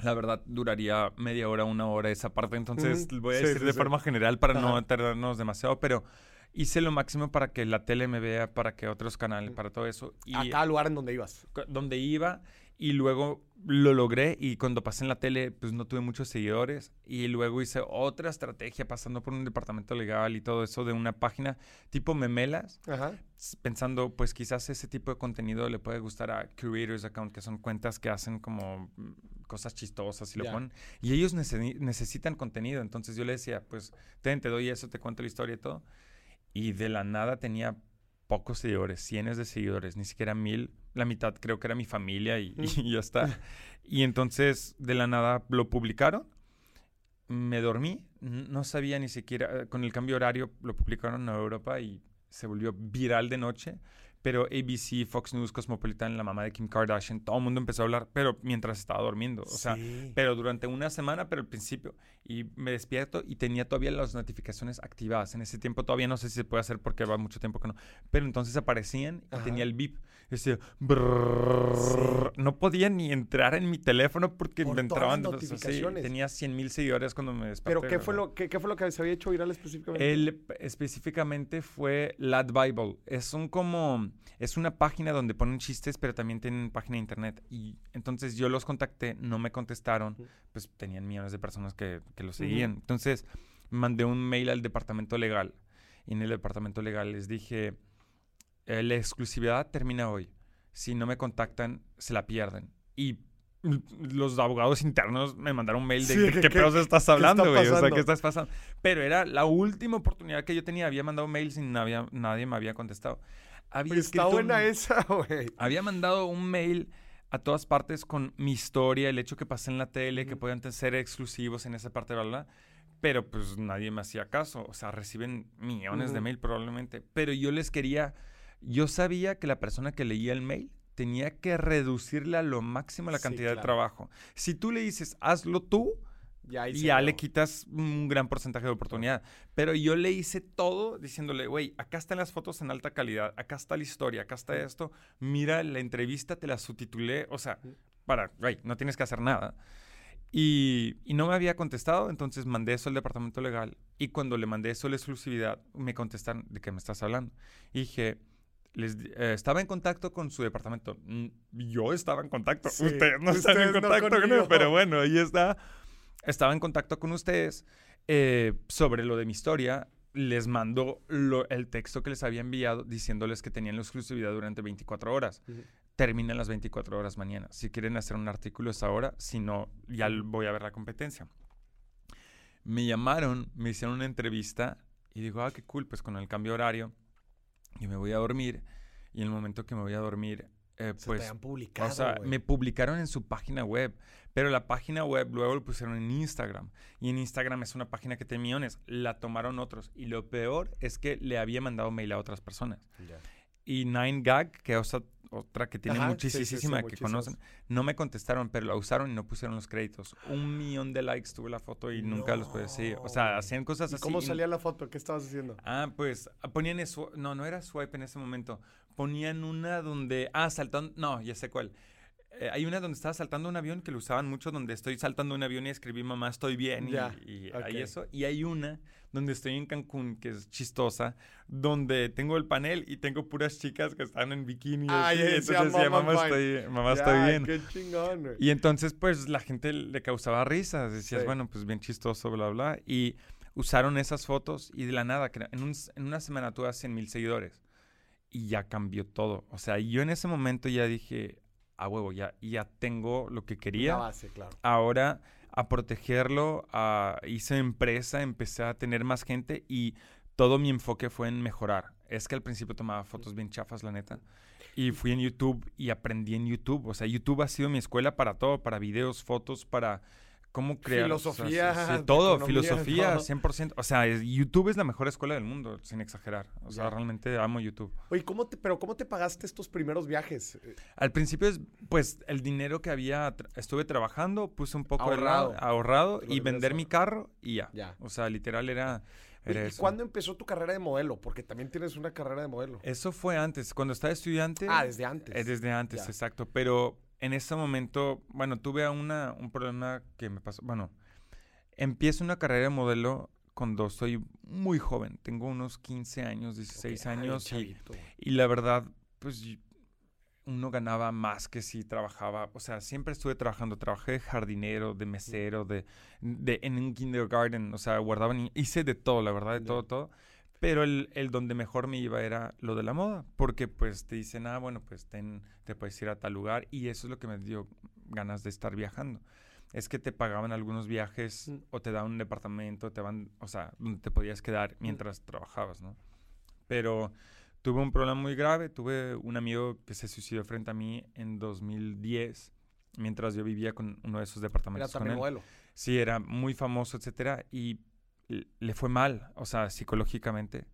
la verdad duraría media hora, una hora esa parte, entonces voy a decir de forma general para no tardarnos demasiado, pero hice lo máximo para que la tele me vea, para que otros canales, para todo eso. Y a cada lugar en donde ibas. Donde iba y luego lo logré y cuando pasé en la tele pues no tuve muchos seguidores y luego hice otra estrategia pasando por un departamento legal y todo eso de una página tipo memelas pensando pues quizás ese tipo de contenido le puede gustar a creators account que son cuentas que hacen como mm, cosas chistosas y lo ponen y ellos necesitan contenido entonces yo le decía pues ten, te doy eso te cuento la historia y todo y de la nada tenía pocos seguidores, cientos de seguidores, ni siquiera mil. La mitad creo que era mi familia y, y ya está. Y entonces de la nada lo publicaron. Me dormí, no sabía ni siquiera, eh, con el cambio horario lo publicaron en Europa y se volvió viral de noche pero ABC, Fox News, Cosmopolitan, la mamá de Kim Kardashian, todo el mundo empezó a hablar, pero mientras estaba durmiendo. O sea, pero durante una semana, pero al principio. Y me despierto y tenía todavía las notificaciones activadas. En ese tiempo todavía no sé si se puede hacer porque va mucho tiempo que no. Pero entonces aparecían y tenía el beep. Decía, no podía ni entrar en mi teléfono porque me entraban notificaciones. tenía 100 mil seguidores cuando me desperté. ¿Pero qué fue, lo, qué, qué, fue lo que se había hecho viral específicamente? Él específicamente fue Lad Bible. Es un como es una página donde ponen chistes, pero también tienen página de internet. Y entonces yo los contacté, no me contestaron, pues tenían millones de personas que, que lo seguían. Entonces mandé un mail al departamento legal y en el departamento legal les dije, eh, la exclusividad termina hoy. Si no me contactan, se la pierden. Y los abogados internos me mandaron un mail de, qué, pedos estás hablando, güey. O sea, ¿qué estás pasando? Pero era la última oportunidad que yo tenía. Había mandado mails y nadie, nadie me había contestado había Está buena esa, <laughs> güey. Había mandado un mail a todas partes con mi historia, el hecho que pasé en la tele, que podían ser exclusivos en esa parte, ¿verdad? Pero pues nadie me hacía caso. O sea, reciben millones de mail probablemente. Pero yo les quería, yo sabía que la persona que leía el mail tenía que reducirle a lo máximo la cantidad de trabajo. Si tú le dices, hazlo tú, ya, ya le quitas un gran porcentaje de oportunidad. Pero yo le hice todo diciéndole, güey, acá están las fotos en alta calidad, acá está la historia, acá está esto, mira la entrevista, te la subtitulé, o sea, para, güey, no tienes que hacer nada. Y, y, no me había contestado, entonces mandé eso al departamento legal. Y cuando le mandé eso a la exclusividad, me contestan de qué me estás hablando. Y dije, les, eh, estaba en contacto con su departamento. Mm, yo estaba en contacto. ustedes no están en contacto con él, pero bueno, ahí está estaba en contacto con ustedes eh, sobre lo de mi historia. Les mando el texto que les había enviado diciéndoles que tenían la exclusividad durante 24 horas. Terminan las 24 horas mañana. Si quieren hacer un artículo es ahora, si no, ya voy a ver la competencia. Me llamaron, me hicieron una entrevista y digo, ah, qué cool, pues con el cambio horario, y me voy a dormir. Y en el momento que me voy a dormir, eh, pues, publicado, o sea, me publicaron en su página web, pero la página web luego lo pusieron en Instagram y en Instagram es una página que tiene millones, la tomaron otros y lo peor es que le había mandado mail a otras personas. Y 9gag, que es otra que tiene muchísima que conocen, no me contestaron, pero la usaron y no pusieron los créditos. Un millón de likes tuve la foto y nunca los pude decir. O sea, hacían cosas así. ¿Cómo salía la foto? ¿Qué estabas haciendo? Ah, pues ponían eso. No, no era swipe en ese momento. Ponían una donde. Ah, saltando. No, ya sé cuál. eh, hay una donde estaba saltando un avión que lo usaban mucho, donde estoy saltando un avión y escribí mamá estoy bien y, hay eso. Y hay una donde estoy en Cancún, que es chistosa, donde tengo el panel y tengo puras chicas que están en bikini. Ay, y entonces decía, mamá, estoy, mamá estoy bien. Qué chingón, Y entonces, pues, la gente le causaba risas. Decías, bueno, pues bien chistoso, bla, bla. Y usaron esas fotos y de la nada, en, en una semana tuve 100 mil seguidores. Y ya cambió todo. O sea, yo en ese momento ya dije, a huevo, ya, ya tengo lo que quería. base, claro. Ahora a protegerlo, a, hice empresa, empecé a tener más gente y todo mi enfoque fue en mejorar. Es que al principio tomaba fotos bien chafas, la neta. Y fui en YouTube y aprendí en YouTube. O sea, YouTube ha sido mi escuela para todo, para videos, fotos, para cómo crear. <laughs> Filosofía. todo, filosofía, 100%. O sea, YouTube es la mejor escuela del mundo, sin exagerar. O sea, realmente amo YouTube. Oye, ¿cómo te, pero ¿cómo te pagaste estos primeros viajes? Al principio es, pues, el dinero que había, estuve trabajando, puse un poco ahorrado, ahorrado y vender mi carro y ya. O sea, literal era... ¿Y cuándo empezó tu carrera de modelo? Porque también tienes una carrera de modelo. Eso fue antes, cuando estaba estudiante. Ah, desde antes. Eh, desde antes, exacto. Pero en ese momento, bueno, tuve una, un problema que me pasó. Bueno, empiezo una carrera de modelo cuando soy muy joven. Tengo unos 15 años, 16 años. y, la verdad, pues uno ganaba más que si trabajaba. O sea, siempre estuve trabajando. Trabajé de jardinero, de mesero, de, de en un kindergarten. O sea, guardaba Hice de todo, la verdad, de todo, todo. Pero el, el, donde mejor me iba era lo de la moda, porque pues te dicen, ah, bueno, pues te puedes ir a tal lugar y eso es lo que me dio ganas de estar viajando. Es que te pagaban algunos viajes mm. o te daban un departamento, te van, o sea, donde te podías quedar mm. mientras trabajabas, ¿no? Pero tuve un problema muy grave, tuve un amigo que se suicidó frente a mí en 2010 mientras yo vivía con uno de esos departamentos. Era también modelo. Sí, era muy famoso, etcétera, y le fue mal, o sea, psicológicamente.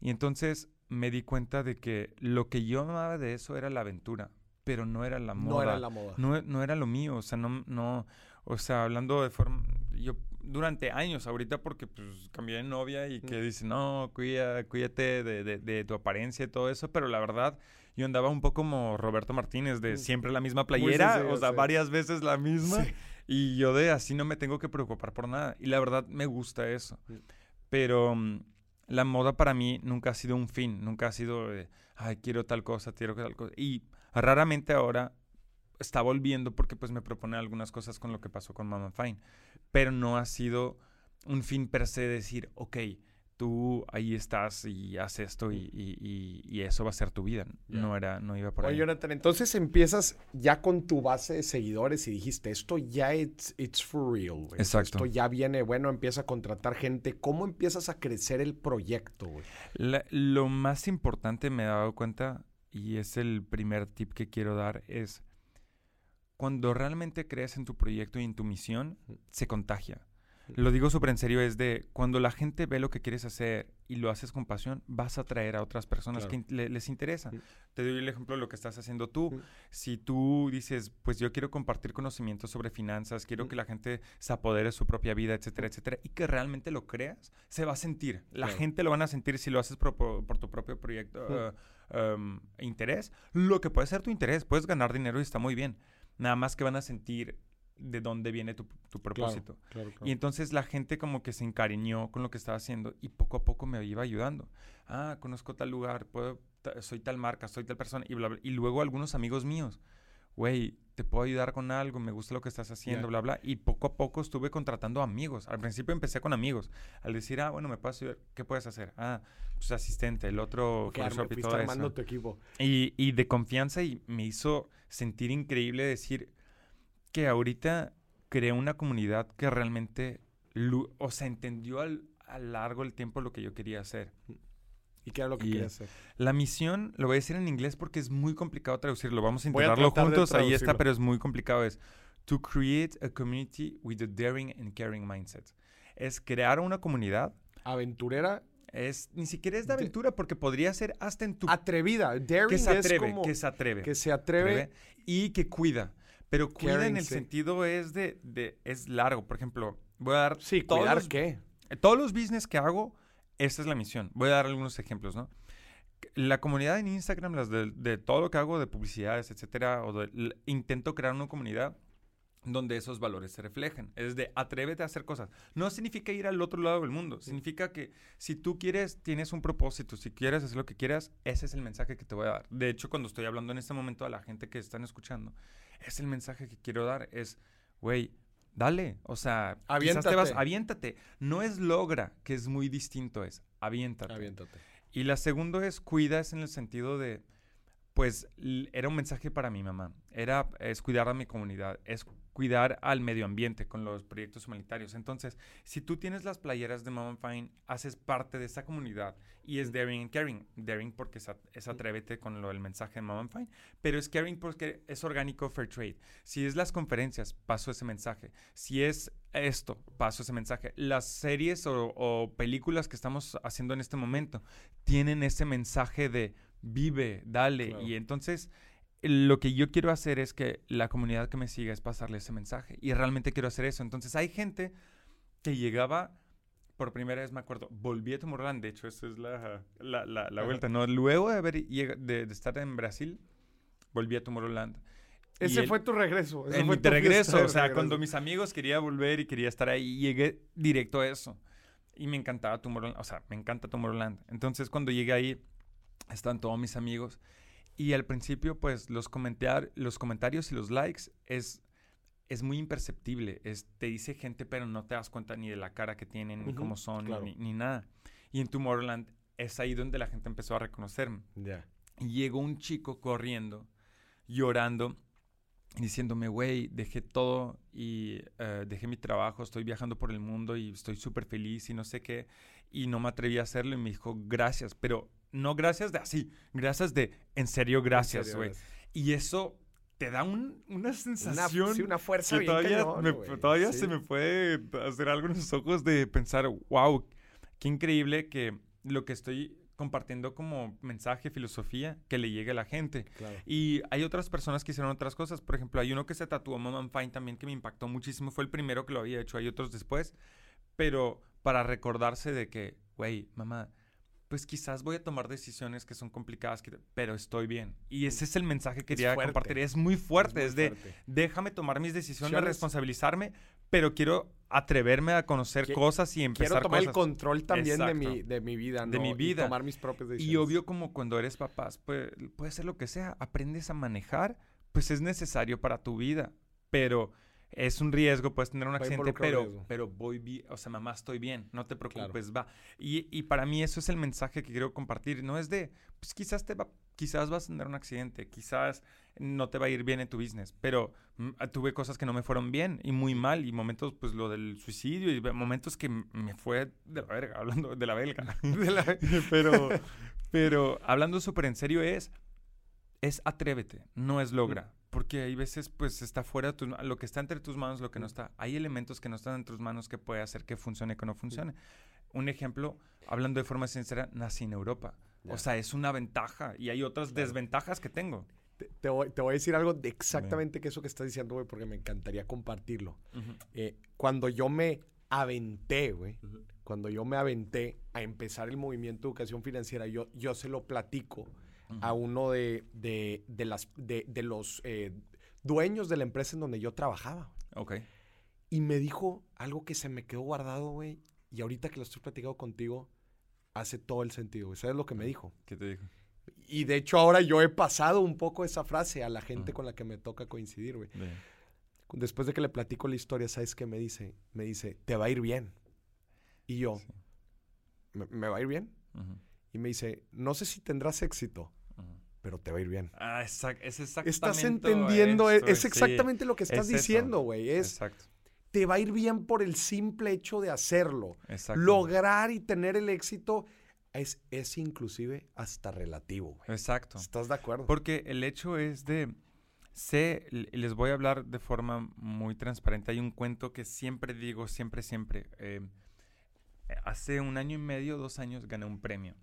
Y entonces me di cuenta de que lo que yo amaba de eso era la aventura, pero no era la moda. No era la moda. No, era lo mío, o sea, no, no, o sea, hablando de forma, yo durante años ahorita porque pues cambié de novia y que dice, no, cuida, cuídate de, de, tu apariencia y todo eso, pero la verdad yo andaba un poco como Roberto Martínez, de siempre la misma playera, o sea, varias veces la misma. Y yo de así no me tengo que preocupar por nada. Y la verdad me gusta eso. Pero mm, la moda para mí nunca ha sido un fin, nunca ha sido, ay, quiero tal cosa, quiero tal cosa. Y raramente ahora está volviendo porque pues me propone algunas cosas con lo que pasó con Mama Fine. Pero no ha sido un fin per se decir, ok, tú ahí estás y haces esto y, eso va a ser tu vida. No era, no iba por ahí. Oye, Jonathan, entonces empiezas ya con tu base de seguidores y dijiste, esto ya it's, it's for real, güey. Exacto. Esto ya viene, bueno, empieza a contratar gente. ¿Cómo empiezas a crecer el proyecto, güey? lo más importante me he dado cuenta, y es el primer tip que quiero dar, es cuando realmente crees en tu proyecto y en tu misión, se contagia. Lo digo súper en serio, es de cuando la gente ve lo que quieres hacer y lo haces con pasión, vas a atraer a otras personas que les interesa. Te doy el ejemplo de lo que estás haciendo tú. Si tú dices, pues yo quiero compartir conocimientos sobre finanzas, quiero que la gente se apodere de su propia vida, etcétera, etcétera, y que realmente lo creas, se va a sentir. La gente lo van a sentir si lo haces por, tu propio proyecto, uh, um, interés. Lo que puede ser tu interés, puedes ganar dinero y está muy bien. Nada más que van a sentir de dónde viene tu, propósito. y entonces la gente como que se encariñó con lo que estaba haciendo y poco a poco me iba ayudando. Ah, conozco tal lugar, puedo, soy tal marca, soy tal persona y bla, Y luego algunos amigos míos, güey, te puedo ayudar con algo, me gusta lo que estás haciendo, bla, bla. Y poco a poco estuve contratando amigos. Al principio empecé con amigos. Al decir, ah, bueno, me puedes ayudar, ¿qué puedes hacer? Ah, pues asistente, el otro claro, y todo eso. Tu equipo. Y, y de confianza y me hizo sentir increíble decir, que ahorita creé una comunidad que realmente, o sea, entendió al, a largo del tiempo lo que yo quería hacer. ¿Y qué era lo que quería hacer? La misión, lo voy a decir en inglés porque es muy complicado traducirlo. Vamos a intentarlo juntos, ahí está, pero es muy complicado. Es to create a community with a daring and caring mindset. Es crear una comunidad. Aventurera. Es, ni siquiera es de aventura, porque podría ser hasta en tu... Atrevida. Daring que se atreve, que se atreve. Que se atreve. Y que cuida. Pero cuida en el sentido es de, de, es largo. Por ejemplo, voy a dar... Sí, cuidar qué. Todos los business que hago, esta es la misión. Voy a dar algunos ejemplos, ¿no? la comunidad en Instagram, las de, todo lo que hago de publicidades, etcétera, o intento crear una comunidad donde esos valores se reflejen. Es de atrévete a hacer cosas. No significa ir al otro lado del mundo. Significa que si tú quieres, tienes un propósito, si quieres hacer lo que quieras, ese es el mensaje que te voy a dar. De hecho, cuando estoy hablando en este momento a la gente que están escuchando, es el mensaje que quiero dar. Es, güey, dale. O sea, aviéntate. Vas, aviéntate. No es logra, que es muy distinto, es aviéntate. Aviéntate. Y la segunda es cuidas en el sentido de, pues, era un mensaje para mi mamá. Era, es cuidar a mi comunidad, es cuidar al medio ambiente con los proyectos humanitarios. Entonces, si tú tienes las playeras de Mom Fine, haces parte de esa comunidad y es daring and caring. Daring porque es, atrévete con lo del mensaje de Mom Fine, pero es caring porque es orgánico fair trade. Si es las conferencias, paso ese mensaje. Si es esto, paso ese mensaje. Las series o, o películas que estamos haciendo en este momento tienen ese mensaje de vive, dale. Y entonces lo que yo quiero hacer es que la comunidad que me siga es pasarle ese mensaje. Y realmente quiero hacer eso. Entonces hay gente que llegaba, por primera vez me acuerdo, volví a Tomorrowland. De hecho, esa es la, la, la, vuelta. ¿no? Luego de, haber, de, de, estar en Brasil, volví a Tomorrowland. Ese fue tu regreso. Ese fue tu regreso. O sea, cuando mis amigos quería volver y quería estar ahí, llegué directo a eso. Y me encantaba Tomorrowland. O sea, me encanta Tomorrowland. Entonces, cuando llegué ahí, están todos mis amigos. Y al principio, pues los, comentar, los comentarios y los likes es, es muy imperceptible. Es, te dice gente, pero no te das cuenta ni de la cara que tienen, ni cómo son, ni, nada. Y en Tomorrowland es ahí donde la gente empezó a reconocerme. Y llegó un chico corriendo, llorando, diciéndome, güey, dejé todo y eh, dejé mi trabajo, estoy viajando por el mundo y estoy súper feliz y no sé qué. Y no me atreví a hacerlo y me dijo, gracias, pero no gracias de así, gracias de en serio gracias, güey. Y eso te da una sensación. Una, una fuerza que todavía, todavía se me puede hacer algo en los ojos de pensar, wow, qué increíble que lo que estoy compartiendo como mensaje, filosofía, que le llegue a la gente. Y hay otras personas que hicieron otras cosas. Por ejemplo, hay uno que se tatuó Mom Fine también que me impactó muchísimo. Fue el primero que lo había hecho. Hay otros después. Pero para recordarse de que, güey, mamá, pues quizás voy a tomar decisiones que son complicadas, pero estoy bien. Y ese es el mensaje que quería compartir. Es muy fuerte, es, de déjame tomar mis decisiones, responsabilizarme, pero quiero atreverme a conocer cosas y empezar Quiero tomar el control también de mi, de mi vida, De mi vida. Y tomar mis propias decisiones. Y obvio como cuando eres papás, pues, puede ser lo que sea, aprendes a manejar, pues es necesario para tu vida, pero es un riesgo, puedes tener un accidente, pero, pero voy bien, o sea, mamá, estoy bien, no te preocupes, va. Y, y, para mí eso es el mensaje que quiero compartir, no es de, pues quizás te va, quizás vas a tener un accidente, quizás no te va a ir bien en tu business, pero mm, ah, tuve cosas que no me fueron bien y muy mal, y momentos, pues lo del suicidio, y momentos que me fue de la verga, <laughs> hablando de la belga, <laughs> <laughs> pero, pero hablando súper en serio es, es atrévete, no es logra. Porque hay veces, pues, está fuera de tus Lo que está entre tus manos, lo que no está. Hay elementos que no están en tus manos que puede hacer que funcione, que no funcione. Un ejemplo, hablando de forma sincera, nací en Europa. O sea, es una ventaja y hay otras desventajas que tengo. Te, voy, a decir algo de exactamente que eso que estás diciendo, güey, porque me encantaría compartirlo. Eh, cuando yo me aventé, güey, cuando yo me aventé a empezar el movimiento de educación financiera, yo, yo se lo platico a uno de, las, de, los eh, dueños de la empresa en donde yo trabajaba. Ok. Y me dijo algo que se me quedó guardado, güey. Y ahorita que lo estoy platicando contigo, hace todo el sentido, güey. ¿Sabes lo que me dijo? ¿Qué te dijo? Y de hecho ahora yo he pasado un poco esa frase a la gente con la que me toca coincidir, güey. Después de que le platico la historia, ¿sabes qué me dice? Me dice, te va a ir bien. Y yo, ¿me, va a ir bien? Y me dice, no sé si tendrás éxito, pero te va a ir bien. Ah, es exactamente Estás entendiendo, e, es, exactamente lo que estás diciendo, güey. Exacto. Te va a ir bien por el simple hecho de hacerlo. Lograr y tener el éxito es, es inclusive hasta relativo. Güey. Exacto. ¿Estás de acuerdo? Porque el hecho es de... Sé, les voy a hablar de forma muy transparente. Hay un cuento que siempre digo, siempre, siempre. Eh, hace un año y medio, dos años, gané un premio,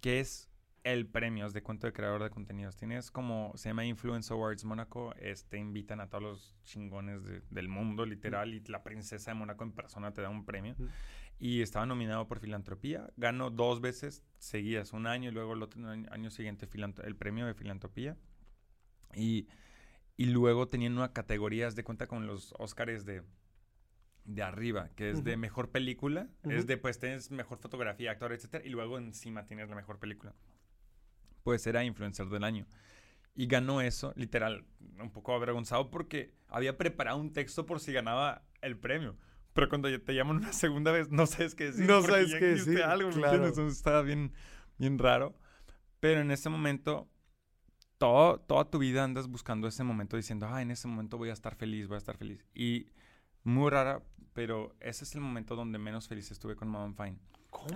que es el premio de cuento de creador de contenidos. Tienes como, se llama Influence Awards Mónaco, este, invitan a todos los chingones del mundo, literal, y la princesa de Mónaco en persona te da un premio. Y estaba nominado por filantropía, ganó dos veces seguidas, un año y luego el otro año siguiente el premio de filantropía. Y, y luego tenían una categorías de cuenta con los Óscares de de arriba, que es de mejor película, es de pues tienes mejor fotografía, actor, etcétera, y luego encima tienes la mejor película. Pues era influencer del año. Y ganó eso, literal, un poco avergonzado porque había preparado un texto por si ganaba el premio. Pero cuando te llaman una segunda vez, no sabes qué decir. No sabes qué decir. algo, claro. Entonces estaba bien, bien raro. Pero en ese momento, todo, toda tu vida andas buscando ese momento diciendo, ah, en ese momento voy a estar feliz, voy a estar feliz. Y muy rara, pero ese es el momento donde menos feliz estuve con Mom Fine.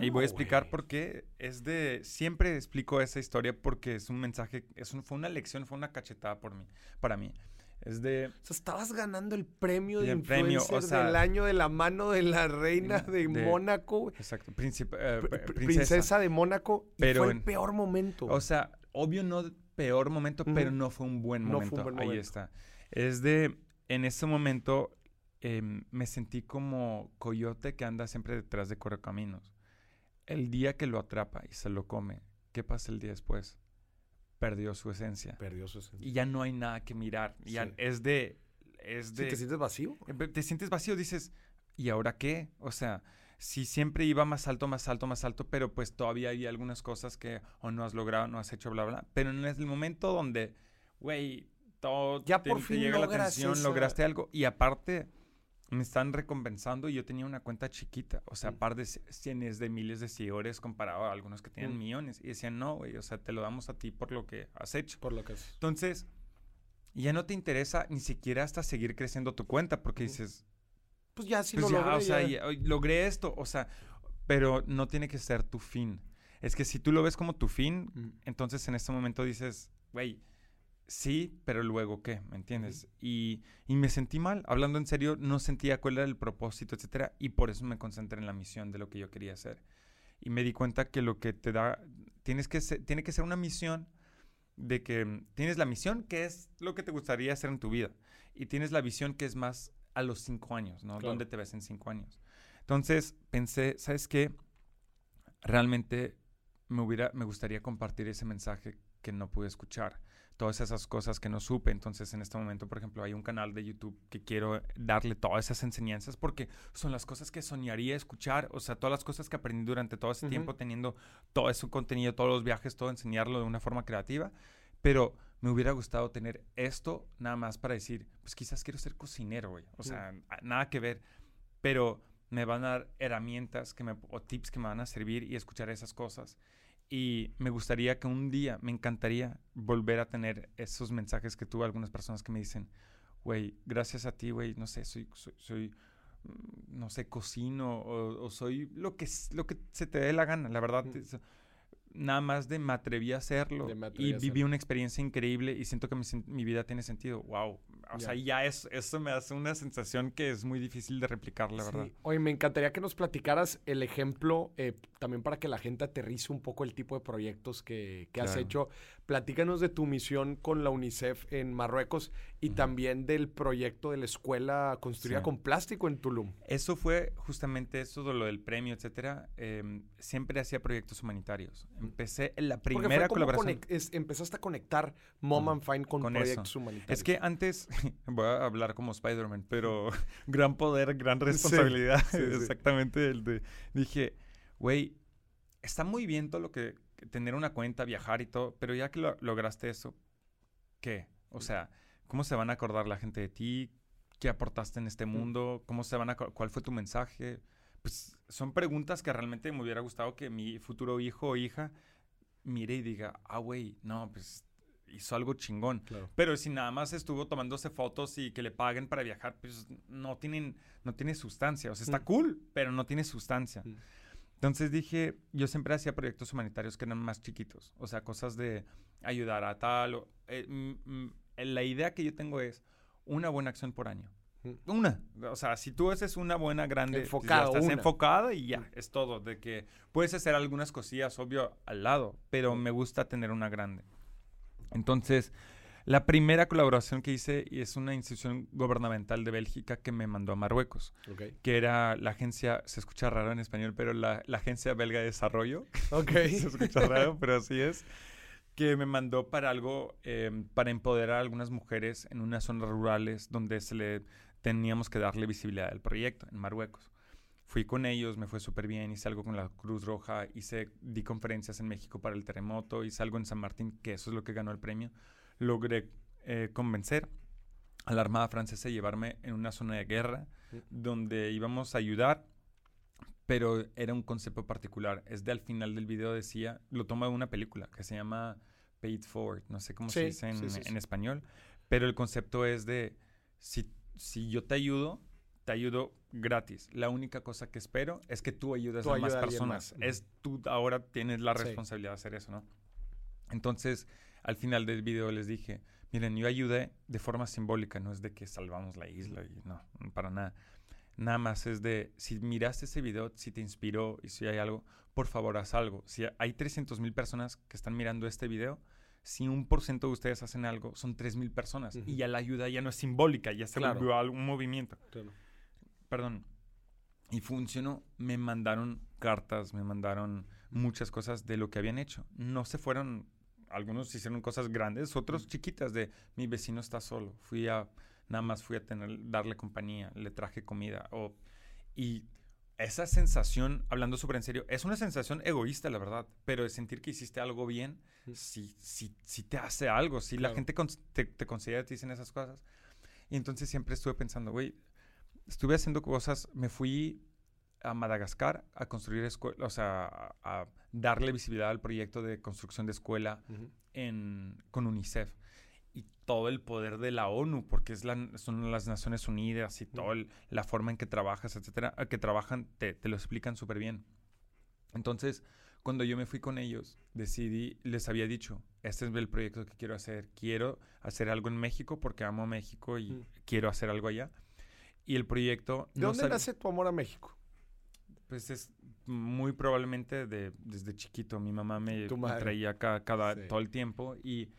Y voy a explicar por qué. Es de. Siempre explico esa historia porque es un mensaje. Es fue una lección, fue una cachetada por mí, para mí. Es de. O sea, estabas ganando el premio de influencer del año de la mano de la reina de, Mónaco. Exacto. Eh, princesa. de Mónaco. Y fue el peor momento. O sea, obvio no peor momento, pero no fue un buen momento. No fue un buen momento. Ahí está. Es de. En ese momento Em, me sentí como coyote que anda siempre detrás de correcaminos. El día que lo atrapa y se lo come, ¿qué pasa el día después? Perdió su esencia. Perdió su esencia. Y ya no hay nada que mirar. Ya es de... Es de ¿Te sientes vacío? Te sientes vacío, dices, ¿y ahora qué? O sea, si siempre iba más alto, más alto, más alto, pero pues todavía hay algunas cosas que o no has logrado, no has hecho, bla, bla. Pero en el momento donde, güey, todo ya por fin llega la atención, lograste algo. Y aparte me están recompensando y yo tenía una cuenta chiquita, o sea, mm. par de cientos de miles de seguidores comparado a algunos que tienen mm. millones. Y decían, no, güey, o sea, te lo damos a ti por lo que has hecho. Por lo que has Entonces, ya no te interesa ni siquiera hasta seguir creciendo tu cuenta porque dices, pues ya sí pues lo logré. O sea, logré esto, o sea, pero no tiene que ser tu fin. Es que si tú lo ves como tu fin, mm. entonces en este momento dices, güey, sí, pero luego qué, ¿me entiendes? y, y, me sentí mal, hablando en serio, no sentía cuál era el propósito, etcétera, y por eso me concentré en la misión de lo que yo quería hacer. Y me di cuenta que lo que te da, tienes que tiene que ser una misión de que mm, tienes la misión que es lo que te gustaría hacer en tu vida y tienes la visión que es más a los cinco años, ¿no? ¿Dónde te ves en cinco años? Entonces pensé, ¿sabes qué? Realmente me, hubiera, me gustaría compartir ese mensaje que no pude escuchar todas esas cosas que no supe. Entonces, en este momento, por ejemplo, hay un canal de YouTube que quiero darle todas esas enseñanzas porque son las cosas que soñaría escuchar, o sea, todas las cosas que aprendí durante todo ese tiempo teniendo todo ese contenido, todos los viajes, todo enseñarlo de una forma creativa. Pero me hubiera gustado tener esto nada más para decir, pues quizás quiero ser cocinero, güey. O sea, nada que ver. Pero me van a dar herramientas que me, o tips que me van a servir y escuchar esas cosas. Y me gustaría que un día, me encantaría volver a tener esos mensajes que tuve algunas personas que me dicen, güey, gracias a ti, güey, no sé, soy, soy, mm, no sé, cocino o, soy lo que, lo que se te dé la gana, la verdad nada más de me atreví a hacerlo y viví una experiencia increíble y siento que mi, vida tiene sentido. Wow. O sea, ya es, eso me hace una sensación que es muy difícil de replicar, la verdad. Oye, me encantaría que nos platicaras el ejemplo, eh, también para que la gente aterrice un poco el tipo de proyectos que, has hecho. Platícanos de tu misión con la UNICEF en Marruecos y también del proyecto de la escuela construida con plástico en Tulum. Eso fue justamente eso de lo del premio, etcétera. Em, siempre hacía proyectos humanitarios. Empecé en la primera colaboración. empezaste a conectar Mom and Fine con, proyectos humanitarios. Es que antes, <laughs> voy a hablar como Spider-Man, pero <laughs> gran poder, gran responsabilidad. Exactamente. El de, dije, güey, está muy bien todo lo que tener una cuenta, viajar y todo, pero ya que lo, lograste eso, ¿qué? O sea, ¿cómo se van a acordar la gente de ti? ¿Qué aportaste en este mundo? ¿Cómo se van a cuál fue tu mensaje? Pues son preguntas que realmente me hubiera gustado que mi futuro hijo o hija mire y diga, ah, güey, no, pues hizo algo chingón. Pero si nada más estuvo tomándose fotos y que le paguen para viajar, pues no tienen, no tiene sustancia. O sea, está mm. cool, pero no tiene sustancia. Mm. Entonces dije, yo siempre hacía proyectos humanitarios que eran más chiquitos, o sea, cosas de ayudar a tal. O, eh, la idea que yo tengo es una buena acción por año. Una. O sea, si tú haces una buena, grande, enfocada, estás enfocada y ya, es todo. De que puedes hacer algunas cosillas, obvio, al lado, pero me gusta tener una grande. Entonces, la primera colaboración que hice es una institución gubernamental de Bélgica que me mandó a Marruecos, que era la agencia, se escucha raro en español, pero la, agencia belga de desarrollo. Ok. <laughs> se escucha raro, pero así es que me mandó para algo, em, para empoderar a algunas mujeres en unas zonas rurales donde se le teníamos que darle visibilidad al proyecto, en Marruecos. Fui con ellos, me fue súper bien, hice algo con la Cruz Roja, hice, di conferencias en México para el terremoto, hice algo en San Martín, que eso es lo que ganó el premio. Logré eh, convencer a la Armada Francesa de llevarme en una zona de guerra donde íbamos a ayudar pero era un concepto particular. Es de al final del video decía, lo toma de una película que se llama Paid Forward, no sé cómo se dice en, español, pero el concepto es de, si, si yo te ayudo, te ayudo gratis. La única cosa que espero es que tú ayudes a más personas. Es tú ahora tienes la responsabilidad de hacer eso, ¿no? Entonces, al final del video les dije, miren, yo ayudé de forma simbólica, no es de que salvamos la isla y no, para nada. Nada más es de, si miraste ese video, si te inspiró y si hay algo, por favor haz algo. Si hay 300 mil personas que están mirando este video, si un por ciento de ustedes hacen algo, son 3 mil personas. Y ya la ayuda ya no es simbólica, ya se volvió algún movimiento. Perdón. Y funcionó. Me mandaron cartas, me mandaron muchas cosas de lo que habían hecho. No se fueron, algunos hicieron cosas grandes, otros chiquitas de mi vecino está solo. Fui a nada más fui a tener, darle compañía, le traje comida. O, y esa sensación, hablando súper en serio, es una sensación egoísta, la verdad, pero de sentir que hiciste algo bien, si, si, si te hace algo, si la gente te, te, considera, te dicen esas cosas. Y entonces siempre estuve pensando, güey, estuve haciendo cosas, me fui a Madagascar a construir escuela, o sea, a, darle visibilidad al proyecto de construcción de escuela en, con UNICEF y todo el poder de la ONU, porque es la, son las Naciones Unidas y toda la forma en que trabajas, etcétera, que trabajan, te, te lo explican súper bien. Entonces, cuando yo me fui con ellos, decidí, les había dicho, este es el proyecto que quiero hacer. Quiero hacer algo en México porque amo México y quiero hacer algo allá. Y el proyecto... ¿De dónde nace tu amor a México? Pues es muy probablemente de, desde chiquito. Mi mamá me, traía acá cada, todo el tiempo y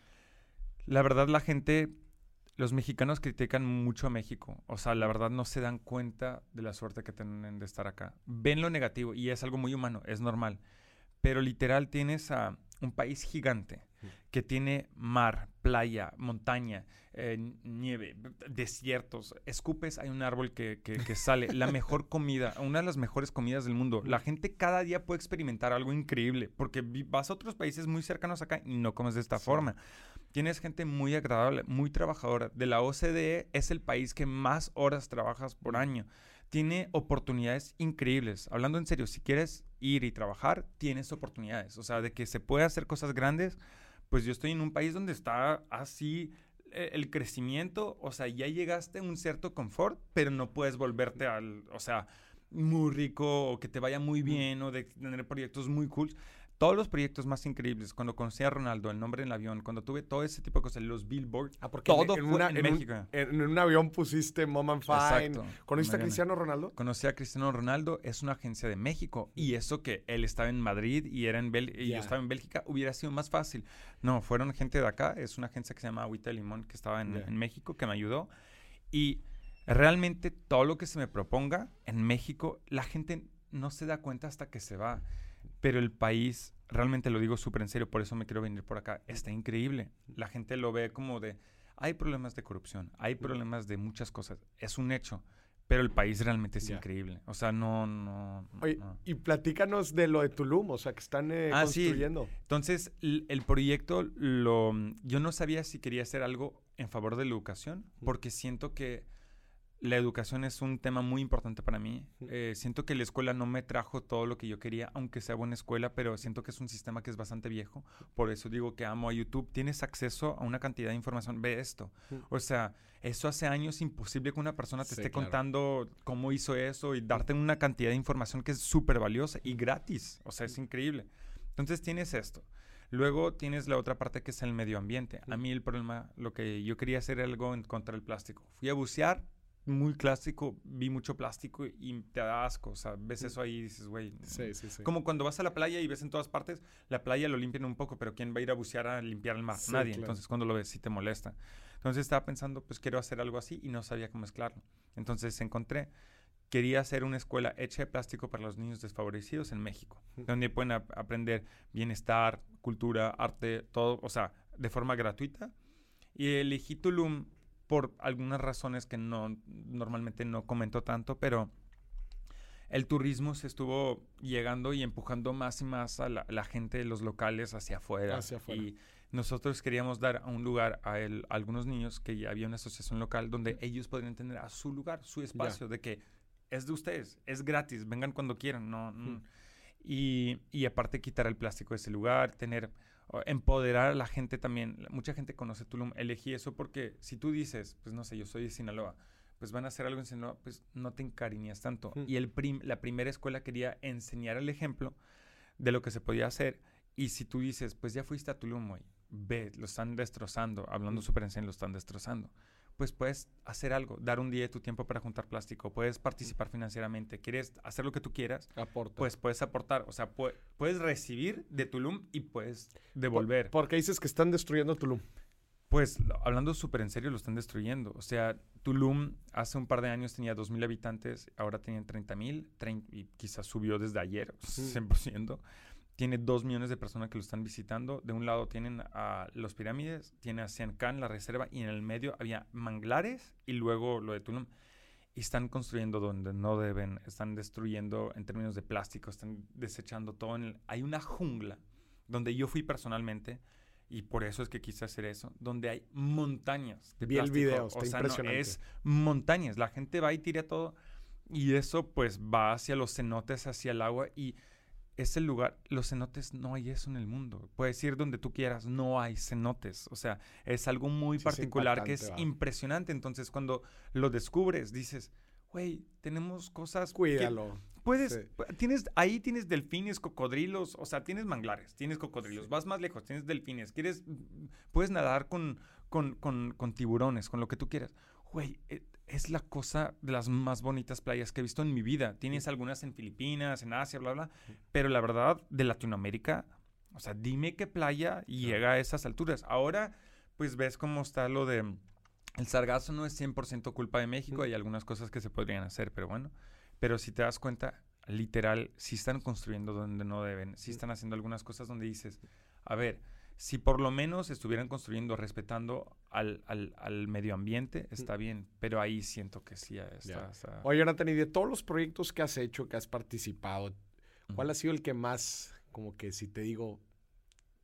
la verdad, la gente, los mexicanos critican mucho a México. O sea, la verdad no se dan cuenta de la suerte que tienen de estar acá. Ven lo negativo y es algo muy humano, es normal. Pero literal tienes a un país gigante que tiene mar, playa, montaña, eh, nieve, desiertos. Escupes, hay un árbol que, que, sale. La mejor comida, una de las mejores comidas del mundo. La gente cada día puede experimentar algo increíble porque vas a otros países muy cercanos acá y no comes de esta forma. Tienes gente muy agradable, muy trabajadora. De la OCDE es el país que más horas trabajas por año. Tiene oportunidades increíbles. Hablando en serio, si quieres ir y trabajar, tienes oportunidades. O sea, de que se puede hacer cosas grandes, pues yo estoy en un país donde está así eh, el crecimiento, o sea, ya llegaste a un cierto confort, pero no puedes volverte al, o sea, muy rico o que te vaya muy bien o de tener proyectos muy cool todos los proyectos más increíbles, cuando conocí a Ronaldo, el nombre en el avión, cuando tuve todo ese tipo de cosas, los billboards, ah, porque todo en, fue en, México. en, un avión pusiste Mom and Fine. Exacto. ¿Conociste a Cristiano Ronaldo? Conocí a Cristiano Ronaldo, es una agencia de México. Y eso que él estaba en Madrid y, era en y yo estaba en Bélgica, hubiera sido más fácil. No, fueron gente de acá, es una agencia que se llama Agüita Limón, que estaba en, en México, que me ayudó. Y realmente todo lo que se me proponga en México, la gente no se da cuenta hasta que se va. Pero el país, realmente lo digo súper en serio, por eso me quiero venir por acá, está increíble. La gente lo ve como de, hay problemas de corrupción, hay problemas de muchas cosas, es un hecho. Pero el país realmente es increíble. O sea, no, no, Oye, y platícanos de lo de Tulum, o sea, que están eh, ah, construyendo. Entonces, el, proyecto, lo, yo no sabía si quería hacer algo en favor de la educación, porque siento que la educación es un tema muy importante para mí. Eh, siento que la escuela no me trajo todo lo que yo quería, aunque sea buena escuela, pero siento que es un sistema que es bastante viejo. Por eso digo que amo a YouTube. Tienes acceso a una cantidad de información. Ve esto. O sea, eso hace años imposible que una persona te esté contando cómo hizo eso y darte una cantidad de información que es súper valiosa y gratis. O sea, es increíble. Entonces tienes esto. Luego tienes la otra parte que es el medio ambiente. A mí el problema, lo que yo quería hacer algo en contra del plástico. Fui a bucear muy clásico, vi mucho plástico y te da asco. O sea, ves eso ahí y dices, güey. Sí, sí, sí. Como cuando vas a la playa y ves en todas partes, la playa lo limpian un poco, pero ¿quién va a ir a bucear a limpiar el mar? Nadie. Entonces, cuando lo ves, sí te molesta. Entonces, estaba pensando, pues quiero hacer algo así y no sabía cómo mezclarlo. Entonces, encontré, quería hacer una escuela hecha de plástico para los niños desfavorecidos en México, donde pueden aprender bienestar, cultura, arte, todo, o sea, de forma gratuita. Y elegí Tulum por algunas razones que no normalmente no comento tanto, pero el turismo se estuvo llegando y empujando más y más a la, gente de los locales hacia afuera. Y nosotros queríamos dar a un lugar a, algunos niños que ya había una asociación local donde ellos podrían tener a su lugar, su espacio, de que es de ustedes, es gratis, vengan cuando quieran, no. y, y, aparte quitar el plástico de ese lugar, tener empoderar a la gente también. Mucha gente conoce Tulum. Elegí eso porque si tú dices, pues no sé, yo soy de Sinaloa, pues van a hacer algo en Sinaloa, pues no te encariñas tanto. Y el la primera escuela quería enseñar el ejemplo de lo que se podía hacer. Y si tú dices, pues ya fuiste a Tulum, güey, ve, lo están destrozando, hablando súper en serio, lo están destrozando pues puedes hacer algo, dar un día de tu tiempo para juntar plástico, puedes participar financieramente, quieres hacer lo que tú quieras, pues puedes aportar, o sea, puedes recibir de Tulum y puedes devolver. ¿Por, qué dices que están destruyendo Tulum? Pues hablando súper en serio, lo están destruyendo. O sea, Tulum hace un par de años tenía 2.000 habitantes, ahora tienen 30.000 y quizás subió desde ayer, 100% tiene dos millones de personas que lo están visitando. De un lado tienen a los pirámides, tiene a Siancán, la reserva, y en el medio había manglares y luego lo de Tulum. Y están construyendo donde no deben, están destruyendo en términos de plástico, están desechando todo. En hay una jungla donde yo fui personalmente, y por eso es que quise hacer eso, donde hay montañas de Vi el video, está o sea, impresionante. es montañas. La gente va y tira todo, y eso pues va hacia los cenotes, hacia el agua, y es el lugar, los cenotes no hay eso en el mundo. Puedes ir donde tú quieras, no hay cenotes. O sea, es algo muy particular que es impresionante. Entonces, cuando lo descubres, dices, güey, tenemos cosas. Cuídalo. puedes, tienes, ahí tienes delfines, cocodrilos, o sea, tienes manglares, tienes cocodrilos, vas más lejos, tienes delfines, quieres, puedes nadar con, con, con, con tiburones, con lo que tú quieras. Güey, eh, es la cosa de las más bonitas playas que he visto en mi vida. Tienes algunas en Filipinas, en Asia, bla, bla. Pero la verdad, de Latinoamérica, o sea, dime qué playa llega a esas alturas. Ahora, pues ves cómo está lo de... El sargazo no es 100% culpa de México, hay algunas cosas que se podrían hacer, pero bueno. Pero si te das cuenta, literal, si están construyendo donde no deben, si están haciendo algunas cosas donde dices, a ver, si por lo menos estuvieran construyendo respetando al, medio ambiente, está bien, pero ahí siento que sí está. Oye, Jonathan, y de todos los proyectos que has hecho, que has participado, ¿cuál ha sido el que más, como que si te digo,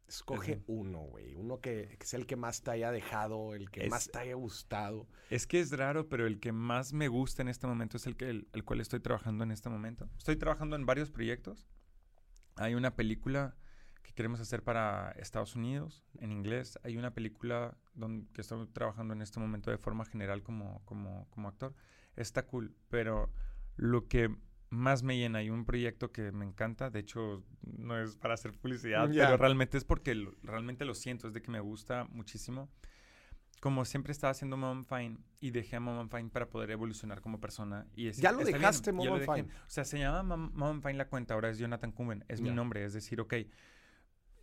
escoge uno, güey, uno que, es el que más te haya dejado, el que más te haya gustado? Es que es raro, pero el que más me gusta en este momento es el, que, el cual estoy trabajando en este momento. Estoy trabajando en varios proyectos. Hay una película que queremos hacer para Estados Unidos en inglés. Hay una película donde, que estoy trabajando en este momento de forma general como, como, como actor. Está cool, pero lo que más me llena y un proyecto que me encanta, de hecho no es para hacer publicidad, pero realmente es porque realmente lo siento, es de que me gusta muchísimo. Como siempre estaba haciendo Mom Fine y dejé a Mom Fine para poder evolucionar como persona. Y ya lo dejaste, Mom Fine. O sea, se llama Mom Fine la cuenta, ahora es Jonathan Kumen, es mi nombre, es decir, ok,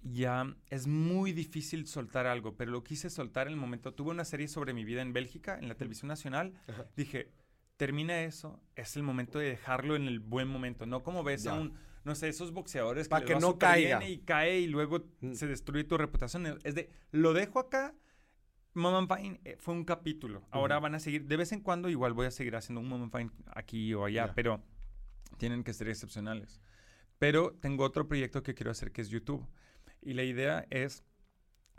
ya es muy difícil soltar algo, pero lo quise soltar en el momento. Tuve una serie sobre mi vida en Bélgica, en la televisión nacional. Dije, termina eso, es el momento de dejarlo en el buen momento. No como ves a un, no sé, esos boxeadores Para que, no caiga. Y cae y luego mm. se destruye tu reputación. Es de, lo dejo acá. Moment Fine eh, fue un capítulo. Ahora van a seguir, de vez en cuando igual voy a seguir haciendo un Moment Fine aquí o allá, pero tienen que ser excepcionales. Pero tengo otro proyecto que quiero hacer que es YouTube. Y la idea es,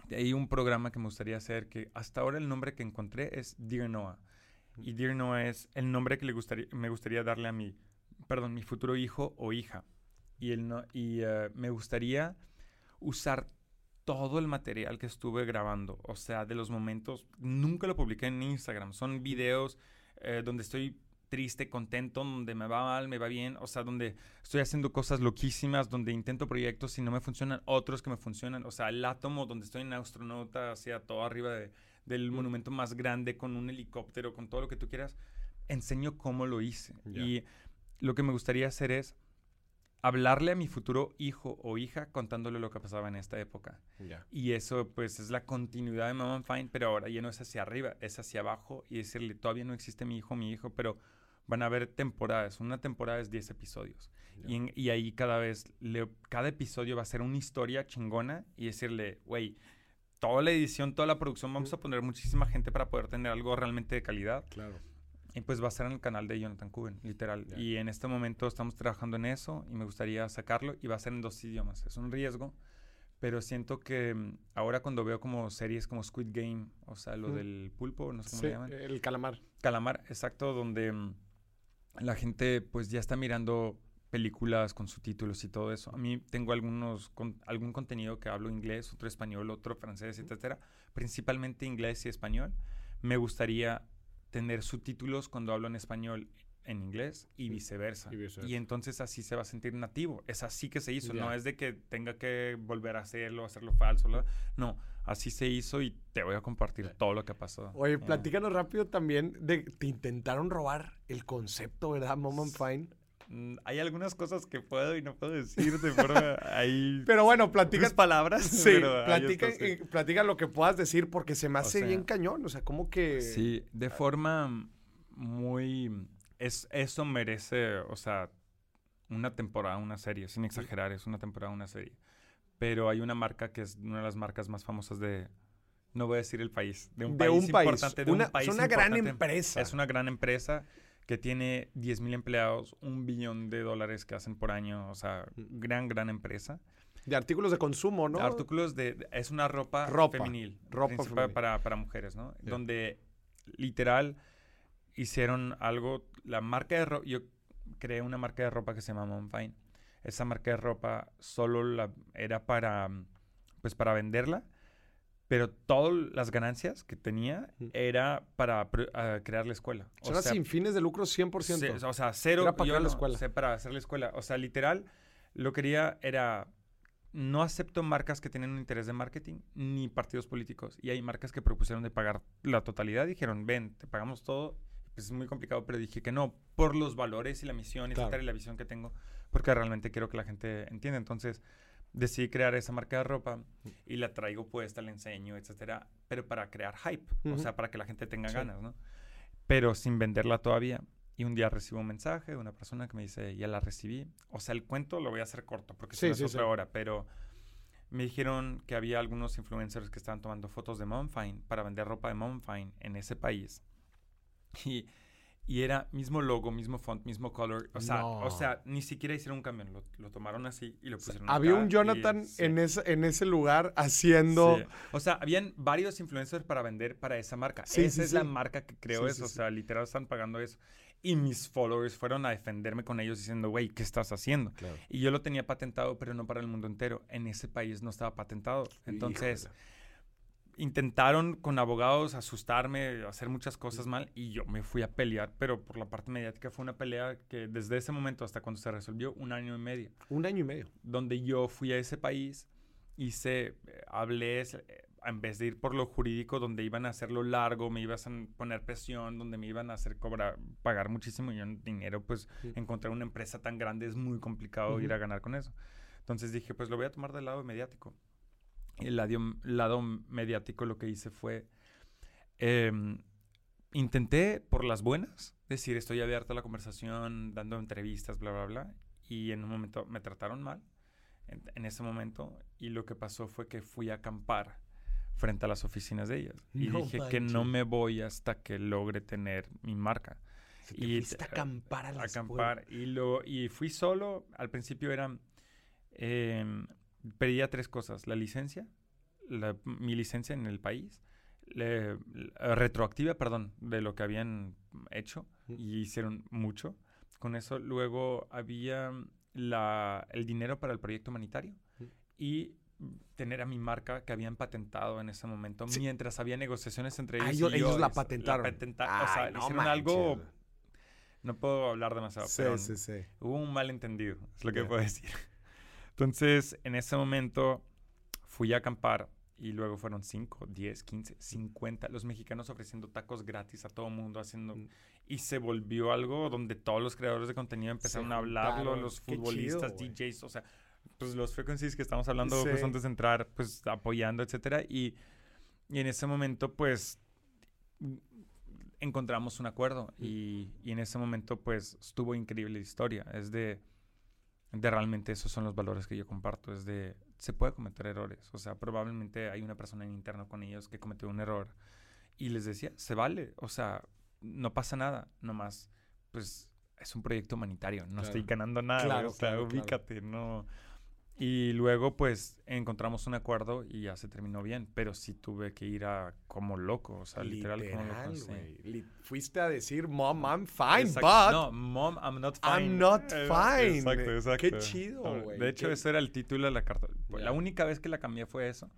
hay un programa que me gustaría hacer que hasta ahora el nombre que encontré es Dear Noah. Y Dear Noah es el nombre que le gustaría, me gustaría darle a mi, perdón, mi futuro hijo o hija. Y, el no, y eh, me gustaría usar todo el material que estuve grabando. O sea, de los momentos, nunca lo publiqué en Instagram. Son videos eh, donde estoy triste, contento, donde me va mal, me va bien, o sea, donde estoy haciendo cosas loquísimas, donde intento proyectos y no me funcionan, otros que me funcionan, o sea, el átomo donde estoy en astronauta, hacia todo arriba del monumento más grande, con un helicóptero, con todo lo que tú quieras. enseño cómo lo hice. Y lo que me gustaría hacer es hablarle a mi futuro hijo o hija contándole lo que pasaba en esta época. Y eso pues es la continuidad de Mom Fine, pero ahora ya no es hacia arriba, es hacia abajo y decirle, todavía no existe mi hijo, mi hijo, pero van a haber temporadas. Una temporada es 10 episodios. Y, ahí cada vez, cada episodio va a ser una historia chingona y decirle, güey, toda la edición, toda la producción, vamos a poner muchísima gente para poder tener algo realmente de calidad. Claro. Y pues va a ser en el canal de Jonathan Cuben, literal. Y en este momento estamos trabajando en eso y me gustaría sacarlo y va a ser en dos idiomas. Es un riesgo, pero siento que mm, ahora cuando veo como series como Squid Game, o sea, lo del pulpo, no sé cómo sí, le llaman. El calamar. Calamar, exacto, donde mm, la gente pues ya está mirando películas con subtítulos y todo eso. A mí tengo algunos con, algún contenido que hablo inglés, otro español, otro francés, etcétera, principalmente inglés y español. Me gustaría tener subtítulos cuando hablo en español en inglés y viceversa. y entonces así se va a sentir nativo. Es así que se hizo. No es de que tenga que volver a hacerlo, hacerlo falso. No, así se hizo y te voy a compartir todo lo que ha pasado. Oye, platícanos rápido también de te intentaron robar el concepto, ¿verdad, Mom Fine? Mm, hay algunas cosas que puedo y no puedo decir de forma <laughs> ahí. Pero bueno, platicas palabras. Sí, platica, platica, lo que puedas decir porque se me hace bien cañón. O sea, como que. Sí, de forma muy. Es, eso merece, o sea, una temporada, una serie, sin exagerar, es una temporada, una serie. Pero hay una marca que es una de las marcas más famosas de. No voy a decir el país. De un país importante. De un país. Es una gran empresa. Es una gran empresa que tiene 10 mil empleados, un billón de dólares que hacen por año, o sea, mm. gran, gran empresa. De artículos de consumo, ¿no? Artículos de, es una ropa, ropa femenil. Ropa femenil. Para, para, mujeres, ¿no? Donde literal hicieron algo, la marca de ropa, yo creé una marca de ropa que se llama Monfine. Esa marca de ropa solo la, era para, pues para venderla pero todas las ganancias que tenía era para crear la escuela. O sea, sin fines de lucro 100%. o sea, cero. Era para crear la escuela. para hacer la escuela. O sea, literal, lo que quería era, no acepto marcas que tienen un interés de marketing ni partidos políticos. Y hay marcas que propusieron de pagar la totalidad. Dijeron, ven, te pagamos todo. Pues es muy complicado, pero dije que no, por los valores y la misión, y la visión que tengo, porque realmente quiero que la gente entienda. Entonces, decidí crear esa marca de ropa y la traigo puesta, la enseño, etcétera, pero para crear hype, o sea, para que la gente tenga ganas, ¿no? Pero sin venderla todavía. Y un día recibo un mensaje de una persona que me dice, ya la recibí. O sea, el cuento lo voy a hacer corto porque sí, es otra hora, pero me dijeron que había algunos influencers que estaban tomando fotos de Momfine para vender ropa de Momfine en ese país. Y y era mismo logo, mismo font, mismo color. O sea, o sea ni siquiera hicieron un cambio. Lo, tomaron así y lo pusieron Había un Jonathan en, ese, en ese lugar haciendo... O sea, habían varios influencers para vender para esa marca. esa es la marca que creo eso. O sea, literal están pagando eso. Y mis followers fueron a defenderme con ellos diciendo, güey, ¿qué estás haciendo? Y yo lo tenía patentado, pero no para el mundo entero. En ese país no estaba patentado. Entonces intentaron con abogados asustarme, hacer muchas cosas mal y yo me fui a pelear, pero por la parte mediática fue una pelea que desde ese momento hasta cuando se resolvió, un año y medio. Un año y medio. Donde yo fui a ese país, hice, eh, hablé, eh, en vez de ir por lo jurídico, donde iban a hacerlo largo, me iban a poner presión, donde me iban a hacer cobrar, pagar muchísimo dinero, pues encontrar una empresa tan grande es muy complicado ir a ganar con eso. Entonces dije, pues lo voy a tomar del lado mediático el lado, mediático lo que hice fue, em, intenté por las buenas, decir, estoy abierto a la conversación, dando entrevistas, bla, bla, bla, y en un momento me trataron mal, en, ese momento, y lo que pasó fue que fui a acampar frente a las oficinas de ellas. Y dije que no me voy hasta que logre tener mi marca. y a acampar a la acampar. Y, lo, y fui solo. Al principio eran em, pedía tres cosas. La licencia, mi licencia en el país, retroactiva, perdón, de lo que habían hecho y hicieron mucho. Con eso luego había la, el dinero para el proyecto humanitario y tener a mi marca que habían patentado en ese momento mientras había negociaciones entre ah, ellos. ellos, la patentaron. o sea, hicieron algo... No puedo hablar demasiado, pero hubo un malentendido, es lo que puedo decir. Entonces, en ese momento fui a acampar y luego fueron 5, 10, 15, 50. Los mexicanos ofreciendo tacos gratis a todo mundo, haciendo. Mm. y se volvió algo donde todos los creadores de contenido empezaron a hablarlo, los futbolistas, DJs, o sea, pues los frequencies que estamos hablando pues antes de entrar, pues apoyando, etcétera, y, y en ese momento, pues encontramos un acuerdo y, y, en ese momento pues estuvo increíble la historia. Es de, de realmente esos son los valores que yo comparto. Es de, se puede cometer errores. O sea, probablemente hay una persona en interno con ellos que cometió un error y les decía, se vale. O sea, no pasa nada. Nomás, pues es un proyecto humanitario. No estoy ganando nada. Claro, o sea, ubícate, no y luego, pues, encontramos un acuerdo y ya se terminó bien. Pero sí tuve que ir a como loco, o sea, literal, como loco. Sí. Fuiste a decir, Mom, I'm fine, but... No, Mom, I'm not fine. I'm not eh, fine. Exacto, exacto. Qué chido, güey. De hecho, ese era el título de la carta. La única vez que la cambié fue eso.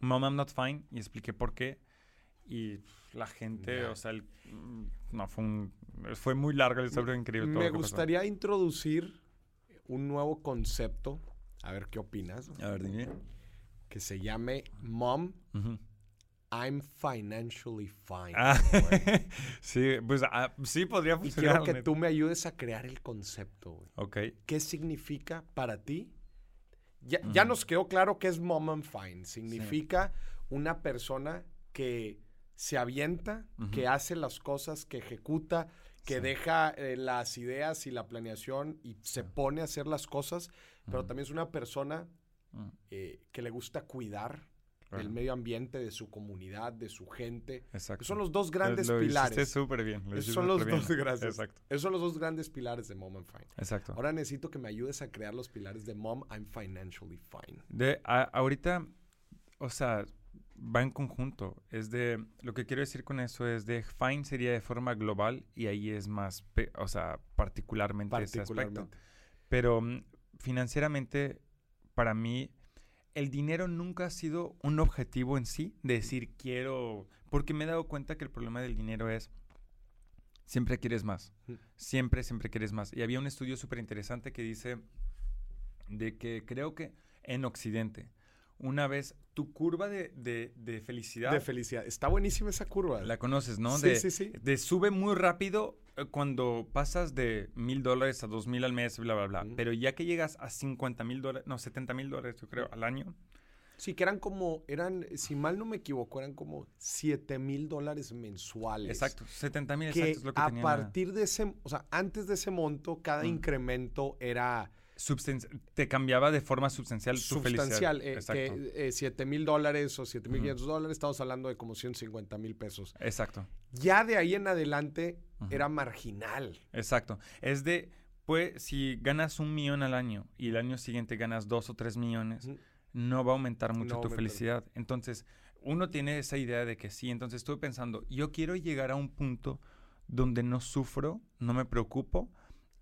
Mom, I'm not fine. Y expliqué por qué. Y la gente, o sea, mm, no, fue un... Fue muy largo el historia, increíble. Me gustaría introducir un nuevo concepto a ver qué opinas. A ver, dime. Que se llame Mom, I'm financially fine. Ah, <laughs> sí, pues ah, sí podría funcionar. Y quiero que tú me ayudes a crear el concepto, güey. Ok. ¿Qué significa para ti? Ya, nos quedó claro que es Mom I'm fine. Significa una persona que se avienta, que hace las cosas, que ejecuta, que deja eh, las ideas y la planeación y se pone a hacer las cosas pero también es una persona eh, que le gusta cuidar el medio ambiente de su comunidad, de su gente. Exacto. Son los dos grandes lo pilares. súper bien. Esos son los dos, gracias. Exacto. Esos son los dos grandes pilares de Mom I'm Fine. Exacto. Ahora necesito que me ayudes a crear los pilares de Mom I'm Financially Fine. De ahorita, o sea, va en conjunto. Es de, lo que quiero decir con eso es de fine sería de forma global y ahí es más, o sea, particularmente, particularmente. ese aspecto. Pero mm, financieramente, para mí, el dinero nunca ha sido un objetivo en sí, de decir quiero, porque me he dado cuenta que el problema del dinero es, siempre quieres más, siempre, siempre quieres más. Y había un estudio súper interesante que dice de que creo que en Occidente, una vez tu curva de, de, felicidad. De felicidad. Está buenísima esa curva. La conoces, ¿no? Sí, sí, sí. De sube muy rápido cuando pasas de mil dólares a dos mil al mes, bla, bla, bla. Pero ya que llegas a 50 mil dólares, no, 70 mil dólares, yo creo, al año. Sí, que eran como, eran, si mal no me equivoco, eran como 7 mil dólares mensuales. Exacto, 70 mil, exacto, es lo que a partir de ese, o sea, antes de ese monto, cada incremento era te cambiaba de forma substancial tu substancial, felicidad. Eh, que 7 eh, mil dólares o 7 mil dólares, estamos hablando de como 150 mil pesos. Exacto. Ya de ahí en adelante era marginal. Exacto. Es de, pues, si ganas un millón al año y el año siguiente ganas dos o tres millones, no va a aumentar mucho tu felicidad. Entonces, uno tiene esa idea de que sí. Entonces, estuve pensando, yo quiero llegar a un punto donde no sufro, no me preocupo,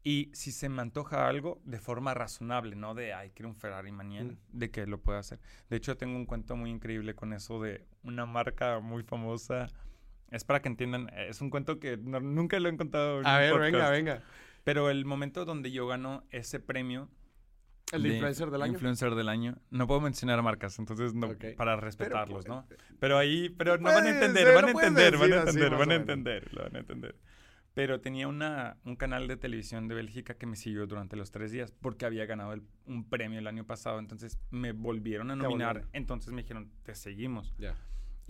y si se me antoja algo, de forma razonable, no de, ay, quiero un Ferrari mañana, mm. de que lo pueda hacer. De hecho, tengo un cuento muy increíble con eso de una marca muy famosa. Es para que entiendan, es un cuento que nunca lo he contado. A ver, venga, venga. Pero el momento donde yo gano ese premio. ¿El de influencer del año? Influencer del año. No puedo mencionar marcas, entonces no, para respetarlos, ¿no? Pero ahí, pero no van a entender, van a entender, van a entender, van a entender, lo van a entender. Pero tenía una, un canal de televisión de Bélgica que me siguió durante los tres días porque había ganado un premio el año pasado. Entonces me volvieron a nominar. Entonces me dijeron, te seguimos.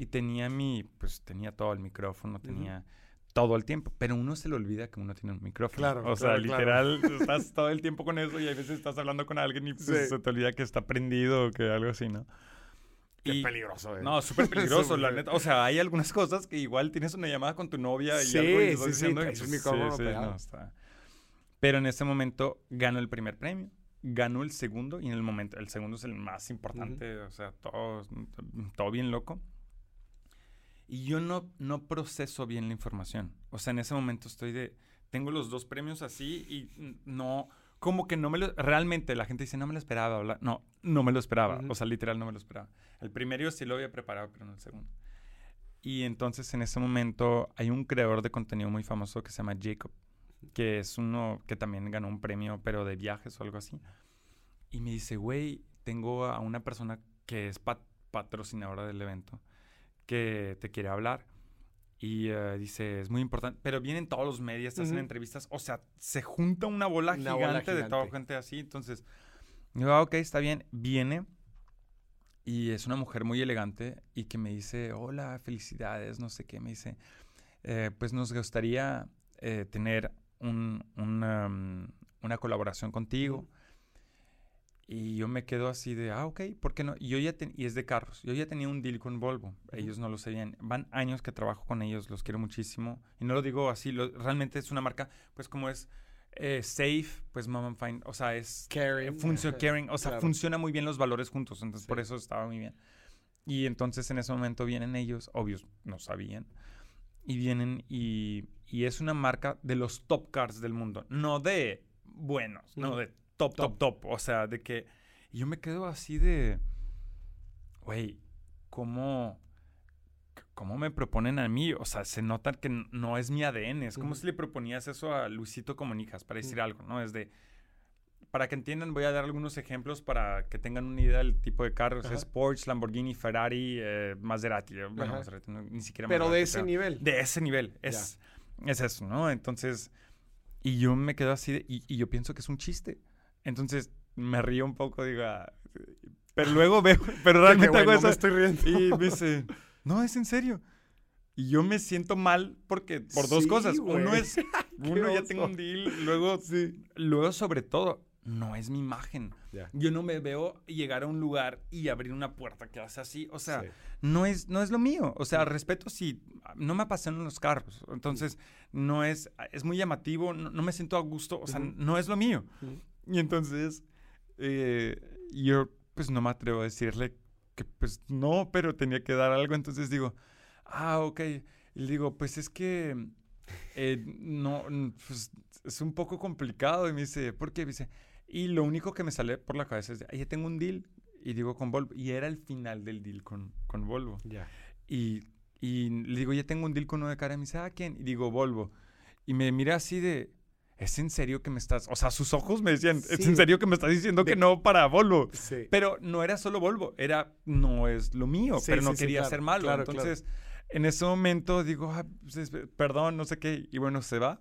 Y tenía mi, pues tenía todo el micrófono, tenía todo el tiempo. Pero uno se le olvida que uno tiene un micrófono. Claro. O sea, literal, <laughs> estás todo el tiempo con eso y a veces estás hablando con alguien y pues, se te olvida que está prendido o que algo así, ¿no? Qué peligroso, eh. No, súper <laughs> peligroso, la neta. O sea, hay algunas cosas que igual tienes una llamada con tu novia y algo y estás sí, diciendo... Sí, sí, no, está. Pero en ese momento ganó el primer premio, ganó el segundo y en el momento, el segundo es el más importante, o sea, todo, todo bien loco. Y yo no, no proceso bien la información. O sea, en ese momento estoy de, tengo los dos premios así y no, como que no me lo, realmente la gente dice, no me lo esperaba, no, no me lo esperaba, o sea, literal no me lo esperaba. El primero sí lo había preparado, pero no el segundo. Y entonces en ese momento hay un creador de contenido muy famoso que se llama Jacob, que es uno que también ganó un premio, pero de viajes o algo así. Y me dice, güey, tengo a una persona que es patrocinadora del evento que te quiere hablar. Y eh, dice, es muy importante, pero vienen todos los medios, hacen entrevistas, o sea, se junta una bola, gigante, de toda gente así, entonces, digo, ah, ok, está bien, viene y es una mujer muy elegante y que me dice, hola, felicidades, no sé qué, me dice, eh, pues nos gustaría eh, tener un, mm, una, colaboración contigo. Y yo me quedo así de, ah, ok, ¿por qué no? Y, yo ya y es de carros. Yo ya tenía un deal con Volvo. Ellos no lo sabían. Van años que trabajo con ellos, los quiero muchísimo. Y no lo digo así, realmente es una marca, pues como es eh, safe, pues Mom Fine, o sea, es... Caring. Funciona, <laughs> caring, o sea, funciona muy bien los valores juntos. Entonces, por eso estaba muy bien. Y entonces en ese momento vienen ellos, obvios, no sabían. Y vienen y, y es una marca de los top cars del mundo. No de buenos, no de top, top, top. O sea, de que yo me quedo así de, güey, ¿cómo, ¿cómo me proponen a mí? O sea, se nota que no es mi ADN. Es como si le proponías eso a Luisito Comunicas, para decir algo, ¿no? Es de, para que entiendan, voy a dar algunos ejemplos para que tengan una idea del tipo de carros. Es Porsche, Lamborghini, Ferrari, eh, Maserati. Bueno, Maserati, ni siquiera Pero de ese nivel. De ese nivel. Es, es eso, ¿no? Entonces, y yo me quedo así y, y, yo pienso que es un chiste. Entonces me río un poco, digo, ah, pero luego veo, <laughs> pero realmente hago eso. estoy riendo. Y me dice, no, es en serio. Y yo me siento mal porque, por dos cosas. Uno es, <laughs> uno ya tengo un deal, luego, sí. luego sobre todo, no es mi imagen. Yo no me veo llegar a un lugar y abrir una puerta que hace así. O sea, no, es, no es lo mío. O sea, respeto si no me apasionan los carros. Entonces, no es, es muy llamativo, no, me siento a gusto. O sea, no es lo mío. Y entonces, eh, yo pues no me atrevo a decirle que pues no, pero tenía que dar algo. Entonces digo, ah, ok. Y le digo, pues es que eh, no, pues es un poco complicado. Y me dice, ¿por qué? Me dice, y lo único que me sale por la cabeza es, ya tengo un deal. Y digo, con Volvo. Y era el final del deal con, con Volvo. Ya. Y, y le digo, ya tengo un deal con uno de cara. Y me dice, ¿a ah, quién? Y digo, Volvo. Y me mira así de, ¿es en serio que me estás...? O sea, sus ojos me decían, ¿es en serio que me estás diciendo que no para Volvo? Sí. Pero no era solo Volvo, era, no es lo mío, pero no quería ser malo. Entonces, en ese momento digo, ah, pues, perdón, no sé qué, y bueno, se va.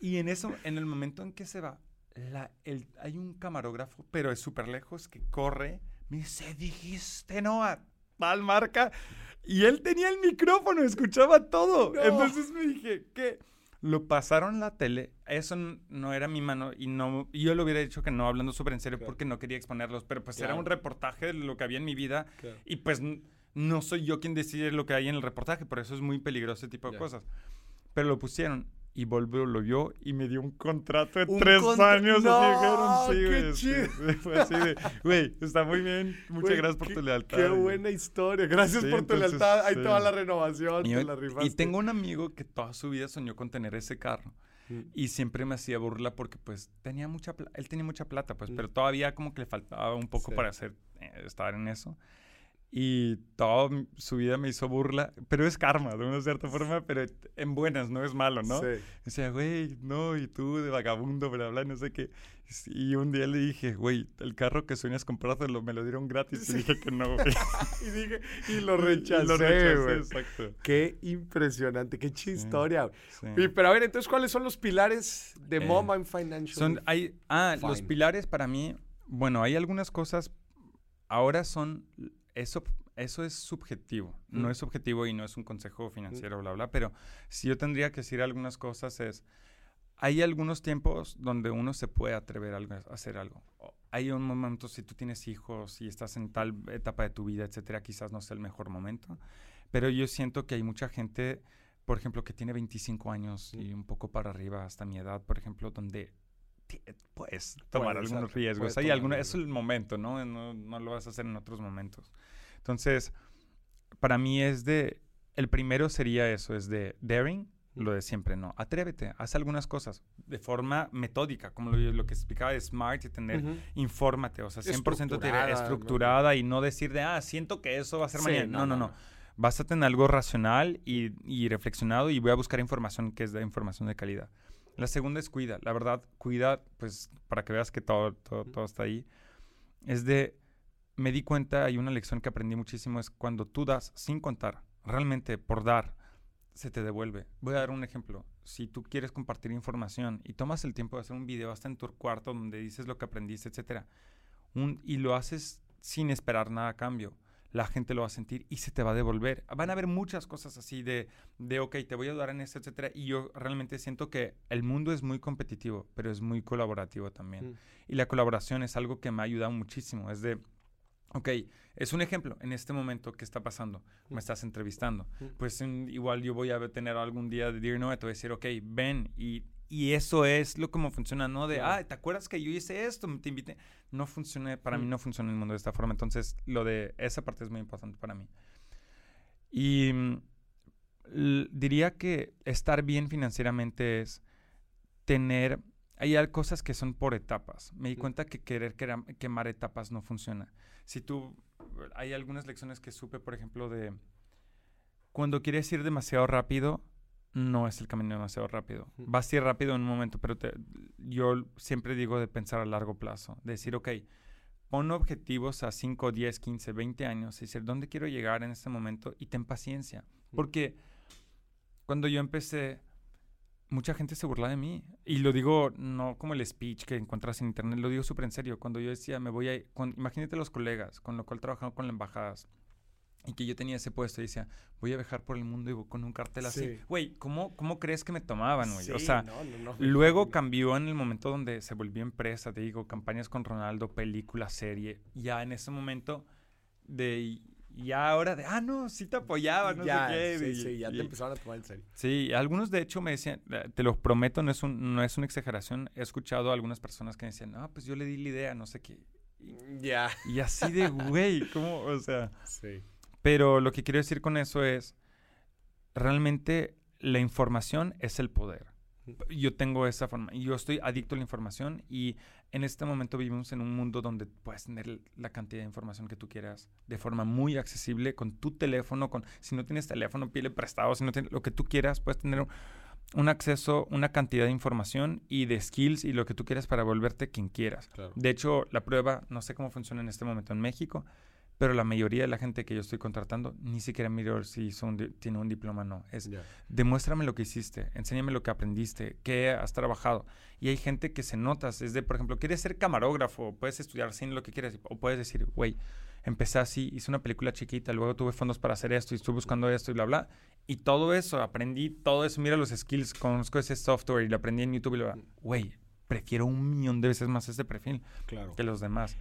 Y en eso, en el momento en que se va, la, el, hay un camarógrafo, pero es súper lejos, que corre, me dice, dijiste no a tal marca. Y él tenía el micrófono, escuchaba todo. Entonces me dije, ¿qué? Lo pasaron la tele, eso no era mi mano y no yo le hubiera dicho que no hablando súper en serio porque no quería exponerlos, pero pues era un reportaje de lo que había en mi vida y pues no soy yo quien decide lo que hay en el reportaje, por eso es muy peligroso ese tipo de cosas. Pero lo pusieron y Volvo lo vio y me dio un contrato de tres años. No, así dijeron, sí, güey. Fue así de, güey, está muy bien. Muchas gracias por tu lealtad. Qué buena historia. Gracias por tu lealtad. Ahí toda la renovación. Y, la y tengo un amigo que toda su vida soñó con tener ese carro. Mm. Y siempre me hacía burla porque pues tenía mucha él tenía mucha plata pues, mm. pero todavía como que le faltaba un poco para hacer, eh, estar en eso y toda su vida me hizo burla, pero es karma de una cierta forma, pero en buenas, no es malo, ¿no? Sí. Decía, güey, no, y tú de vagabundo, bla, bla, no sé qué. Y un día le dije, güey, el carro que sueñas comprártelo me lo dieron gratis. Y dije que no, <laughs> güey. y dije, y lo rechacé, lo rechacé, exacto. Qué impresionante, qué chistoria. Sí, pero a ver, entonces, ¿cuáles son los pilares de eh, Mom and Financial? Son, hay, ah, los pilares para mí, bueno, hay algunas cosas, ahora son eso, eso es subjetivo. No es subjetivo y no es un consejo financiero, bla, bla. Pero si yo tendría que decir algunas cosas es, hay algunos tiempos donde uno se puede atrever a hacer algo. Hay un momento, si tú tienes hijos y estás en tal etapa de tu vida, etcétera, quizás no sea el mejor momento. Pero yo siento que hay mucha gente, por ejemplo, que tiene 25 años y un poco para arriba, hasta mi edad, por ejemplo, donde puedes tomar algunos riesgos. Hay alguno, es el momento, ¿no? ¿no? ¿no? lo vas a hacer en otros momentos. Entonces, para mí es de, el primero sería eso, es de daring, lo de siempre, ¿no? Atrévete, haz algunas cosas de forma metódica, como lo, lo que explicaba de smart y tener, infórmate, o sea, 100% estructurada, estructurada y no decir de, ah, siento que eso va a ser mañana. No no, no, Vas a tener algo racional y, y reflexionado y voy a buscar información que es de información de calidad. La segunda es cuida. La verdad, cuida, pues para que veas que todo, todo, todo está ahí. Es de, me di cuenta, hay una lección que aprendí muchísimo, es cuando tú das sin contar, realmente por dar, se te devuelve. Voy a dar un ejemplo. Si tú quieres compartir información y tomas el tiempo de hacer un video hasta en tu cuarto donde dices lo que aprendiste, etcétera, un, y lo haces sin esperar nada a cambio, la gente lo va a sentir y se te va a devolver. Van a haber muchas cosas así de, de ok, te voy a ayudar en esto, etcétera. Y yo realmente siento que el mundo es muy competitivo, pero es muy colaborativo también. Mm. Y la colaboración es algo que me ha ayudado muchísimo. Es de, ok, es un ejemplo en este momento que está pasando. Me mm. estás entrevistando. Mm. Pues igual yo voy a tener algún día de Dear No, te voy a decir, ok, ven y y eso es lo como funciona, ¿no? De, ah, ¿te acuerdas que yo hice esto? Te invité. No funciona, para mí mm. no funciona el mundo de esta forma. Entonces, lo de esa parte es muy importante para mí. Y mm, diría que estar bien financieramente es tener... Hay cosas que son por etapas. Me di cuenta que querer quemar etapas no funciona. Si tú... Hay algunas lecciones que supe, por ejemplo, de... Cuando quieres ir demasiado rápido, no es el camino demasiado rápido. Va a ir rápido en un momento, pero yo siempre digo de pensar a largo plazo. De decir, ok, pon objetivos a 5, 10, 15, 20 años y decir, ¿dónde quiero llegar en este momento? Y ten paciencia. Porque cuando yo empecé, mucha gente se burla de mí. Y lo digo no como el speech que encuentras en internet, lo digo súper en serio. Cuando yo decía, me voy a... imagínate los colegas con lo cual trabajaba con las embajadas y que yo tenía ese puesto y decía, voy a viajar por el mundo y con un cartel así. Güey, ¿cómo, ¿cómo crees que me tomaban, güey? o sea, luego cambió en el momento donde se volvió empresa, te digo, campañas con Ronaldo, película, serie. Ya en ese momento de... Ya ahora de, ah, no, sí te apoyaba, no ya, sé qué. Sí, sí, ya te empezaron a tomar en serio. Sí, algunos de hecho me decían, eh, te lo prometo, no es, un, no es una exageración. He escuchado a algunas personas que me decían, no, pues yo le di la idea, no sé qué. Ya. Y así de, güey, ¿cómo? O sea. Sí. Pero lo que quiero decir con eso es, realmente la información es el poder. Yo tengo esa forma, yo estoy adicto a la información y en este momento vivimos en un mundo donde puedes tener la cantidad de información que tú quieras de forma muy accesible con tu teléfono, con si no tienes teléfono, pile prestado, si no tienes lo que tú quieras, puedes tener un, acceso, una cantidad de información y de skills y lo que tú quieras para volverte quien quieras. De hecho, la prueba, no sé cómo funciona en este momento en México, pero la mayoría de la gente que yo estoy contratando ni siquiera miro si tiene un diploma o no. Es demuéstrame lo que hiciste, enséñame lo que aprendiste, qué has trabajado. Y hay gente que se nota, es de, por ejemplo, quieres ser camarógrafo, puedes estudiar sin lo que quieras, o puedes decir, güey, empecé así, hice una película chiquita, luego tuve fondos para hacer esto y estuve buscando esto y bla, bla. Y todo eso, aprendí todo eso, mira los skills, conozco ese software y lo aprendí en YouTube y bla, bla. Güey, prefiero un millón de veces más este perfil que los demás.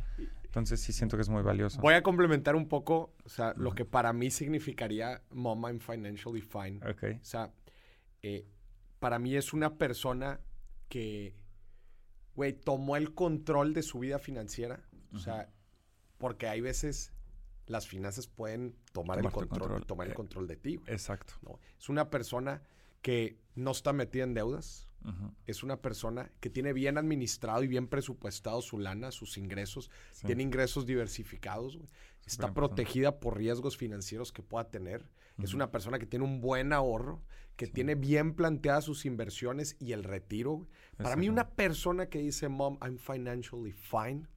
Entonces sí siento que es muy valioso. Voy a complementar un poco, o sea, lo que para mí significaría Mom I'm Financially Fine. Okay. O sea, eh, para mí es una persona que, güey, tomó el control de su vida financiera. O sea, porque hay veces las finanzas pueden tomar el control, tomar el eh, control de ti. Exacto. Es una persona que no está metida en deudas. Es una persona que tiene bien administrado y bien presupuestado su lana, sus ingresos. Tiene ingresos diversificados. Está protegida por riesgos financieros que pueda tener. Es una persona que tiene un buen ahorro, que tiene bien planteadas sus inversiones y el retiro. Para mí, una persona que dice, Mom, I'm financially fine,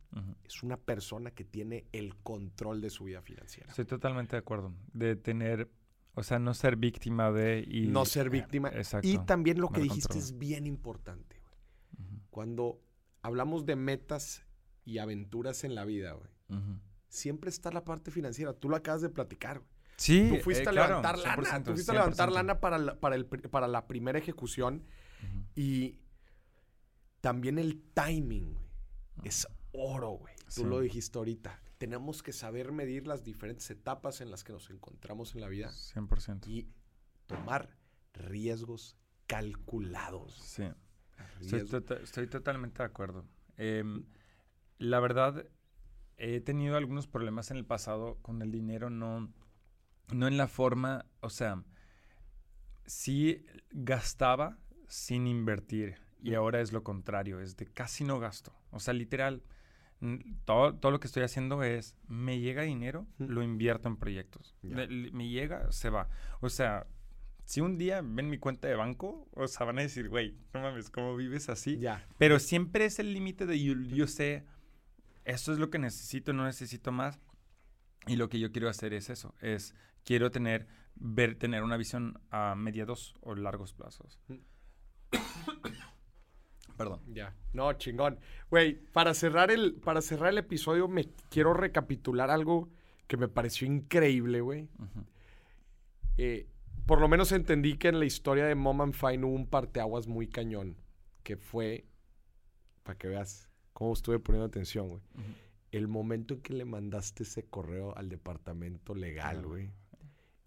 es una persona que tiene el control de su vida financiera. Estoy totalmente de acuerdo. De tener o sea, no ser víctima de... Y, no ser eh, víctima. exacto. Y también lo que dijiste es bien importante, güey. Cuando hablamos de metas y aventuras en la vida, güey. Siempre está la parte financiera. Tú lo acabas de platicar, güey. Sí, Tú fuiste a levantar lana. Tú fuiste a levantar lana para la, para, el, para la primera ejecución. Y también el timing, güey. Es oro, güey. Tú lo dijiste ahorita tenemos que saber medir las diferentes etapas en las que nos encontramos en la vida. 100%. Y tomar riesgos calculados. Sí. Tota-, estoy, totalmente de acuerdo. Em, la verdad, he tenido algunos problemas en el pasado con el dinero, no, no en la forma, o sea, sí gastaba sin invertir y ahora es lo contrario, es de casi no gasto. O sea, literal, todo, todo lo que estoy haciendo es, me llega dinero, lo invierto en proyectos. Me, llega, se va. O sea, si un día ven mi cuenta de banco, o sea, van a decir, güey, no mames, ¿cómo vives así? Pero siempre es el límite de yo, yo sé, esto es lo que necesito, no necesito más. Y lo que yo quiero hacer es eso, es quiero tener, ver, tener una visión a mediados o largos plazos. Perdón. Ya. No, chingón. Güey, para cerrar el, para cerrar el episodio, me quiero recapitular algo que me pareció increíble, güey. eh, por lo menos entendí que en la historia de Mom and Fine hubo un parteaguas muy cañón. Que fue, para que veas cómo estuve poniendo atención, güey. El momento en que le mandaste ese correo al departamento legal, güey.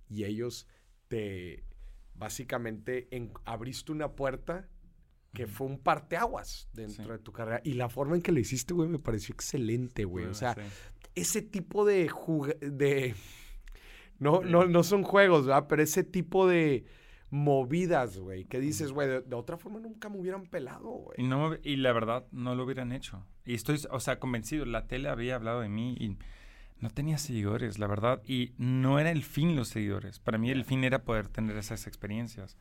Y ellos te, básicamente, abriste una puerta que fue un parteaguas dentro de tu carrera. Y la forma en que lo hiciste, güey, me pareció excelente, güey. o sea, ese tipo de, de no, no, no son juegos, ¿verdad? Pero ese tipo de movidas, güey, que dices, güey, de, otra forma nunca me hubieran pelado, güey. Y, no, y la verdad, no lo hubieran hecho. Y estoy, o sea, convencido, la tele había hablado de mí y no tenía seguidores, la verdad. Y no era el fin los seguidores. Para mí el fin era poder tener esas experiencias.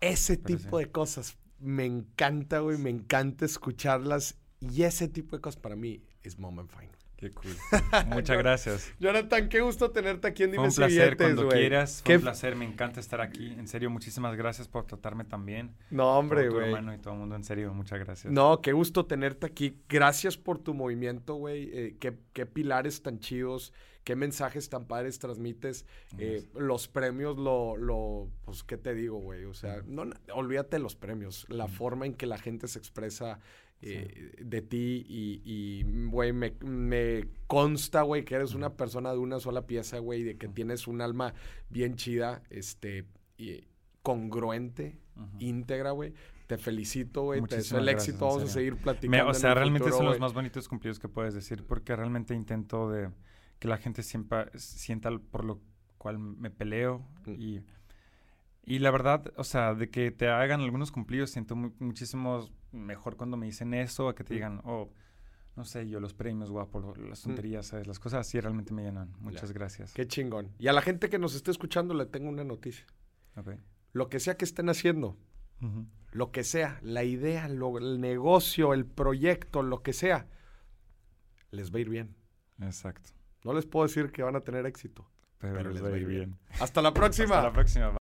Ese tipo de cosas me encanta, güey, me encanta escucharlas. Y ese tipo de cosas para mí es Moment Fine. Qué cool. <laughs> Muchas gracias. Jonathan, qué gusto tenerte aquí en Dime un placer cuando quieras. Fue un placer, me encanta estar aquí. En serio, muchísimas gracias por tratarme tan bien. No, hombre, güey. hermano y todo el mundo, en serio, muchas gracias. No, qué gusto tenerte aquí. Gracias por tu movimiento, güey. Eh, qué, qué, pilares tan chidos, qué mensajes tan padres transmites. Eh, los premios, lo, lo, pues, ¿qué te digo, güey? O sea, no, olvídate de los premios. La forma en que la gente se expresa eh, de ti y, güey, me, me, consta, güey, que eres una persona de una sola pieza, güey, de que tienes un alma bien chida, este, y congruente, íntegra, güey. Te felicito, güey. Te deseo el éxito. Vamos a seguir platicando. o sea, realmente son los más bonitos cumplidos que puedes decir, porque realmente intento de que la gente siempre sienta por lo cual me peleo mm. y... Y la verdad, o sea, de que te hagan algunos cumplidos, siento muchísimo mejor cuando me dicen eso, a que te digan, oh, no sé, yo los premios, guapo, las tonterías, ¿sabes? Las cosas así realmente me llenan. Muchas gracias. Qué chingón. Y a la gente que nos esté escuchando le tengo una noticia. Lo que sea que estén haciendo, lo que sea, la idea, el negocio, el proyecto, lo que sea, les va a ir bien. Exacto. No les puedo decir que van a tener éxito, pero, les, va a ir bien. Hasta la <laughs> próxima. Hasta la próxima.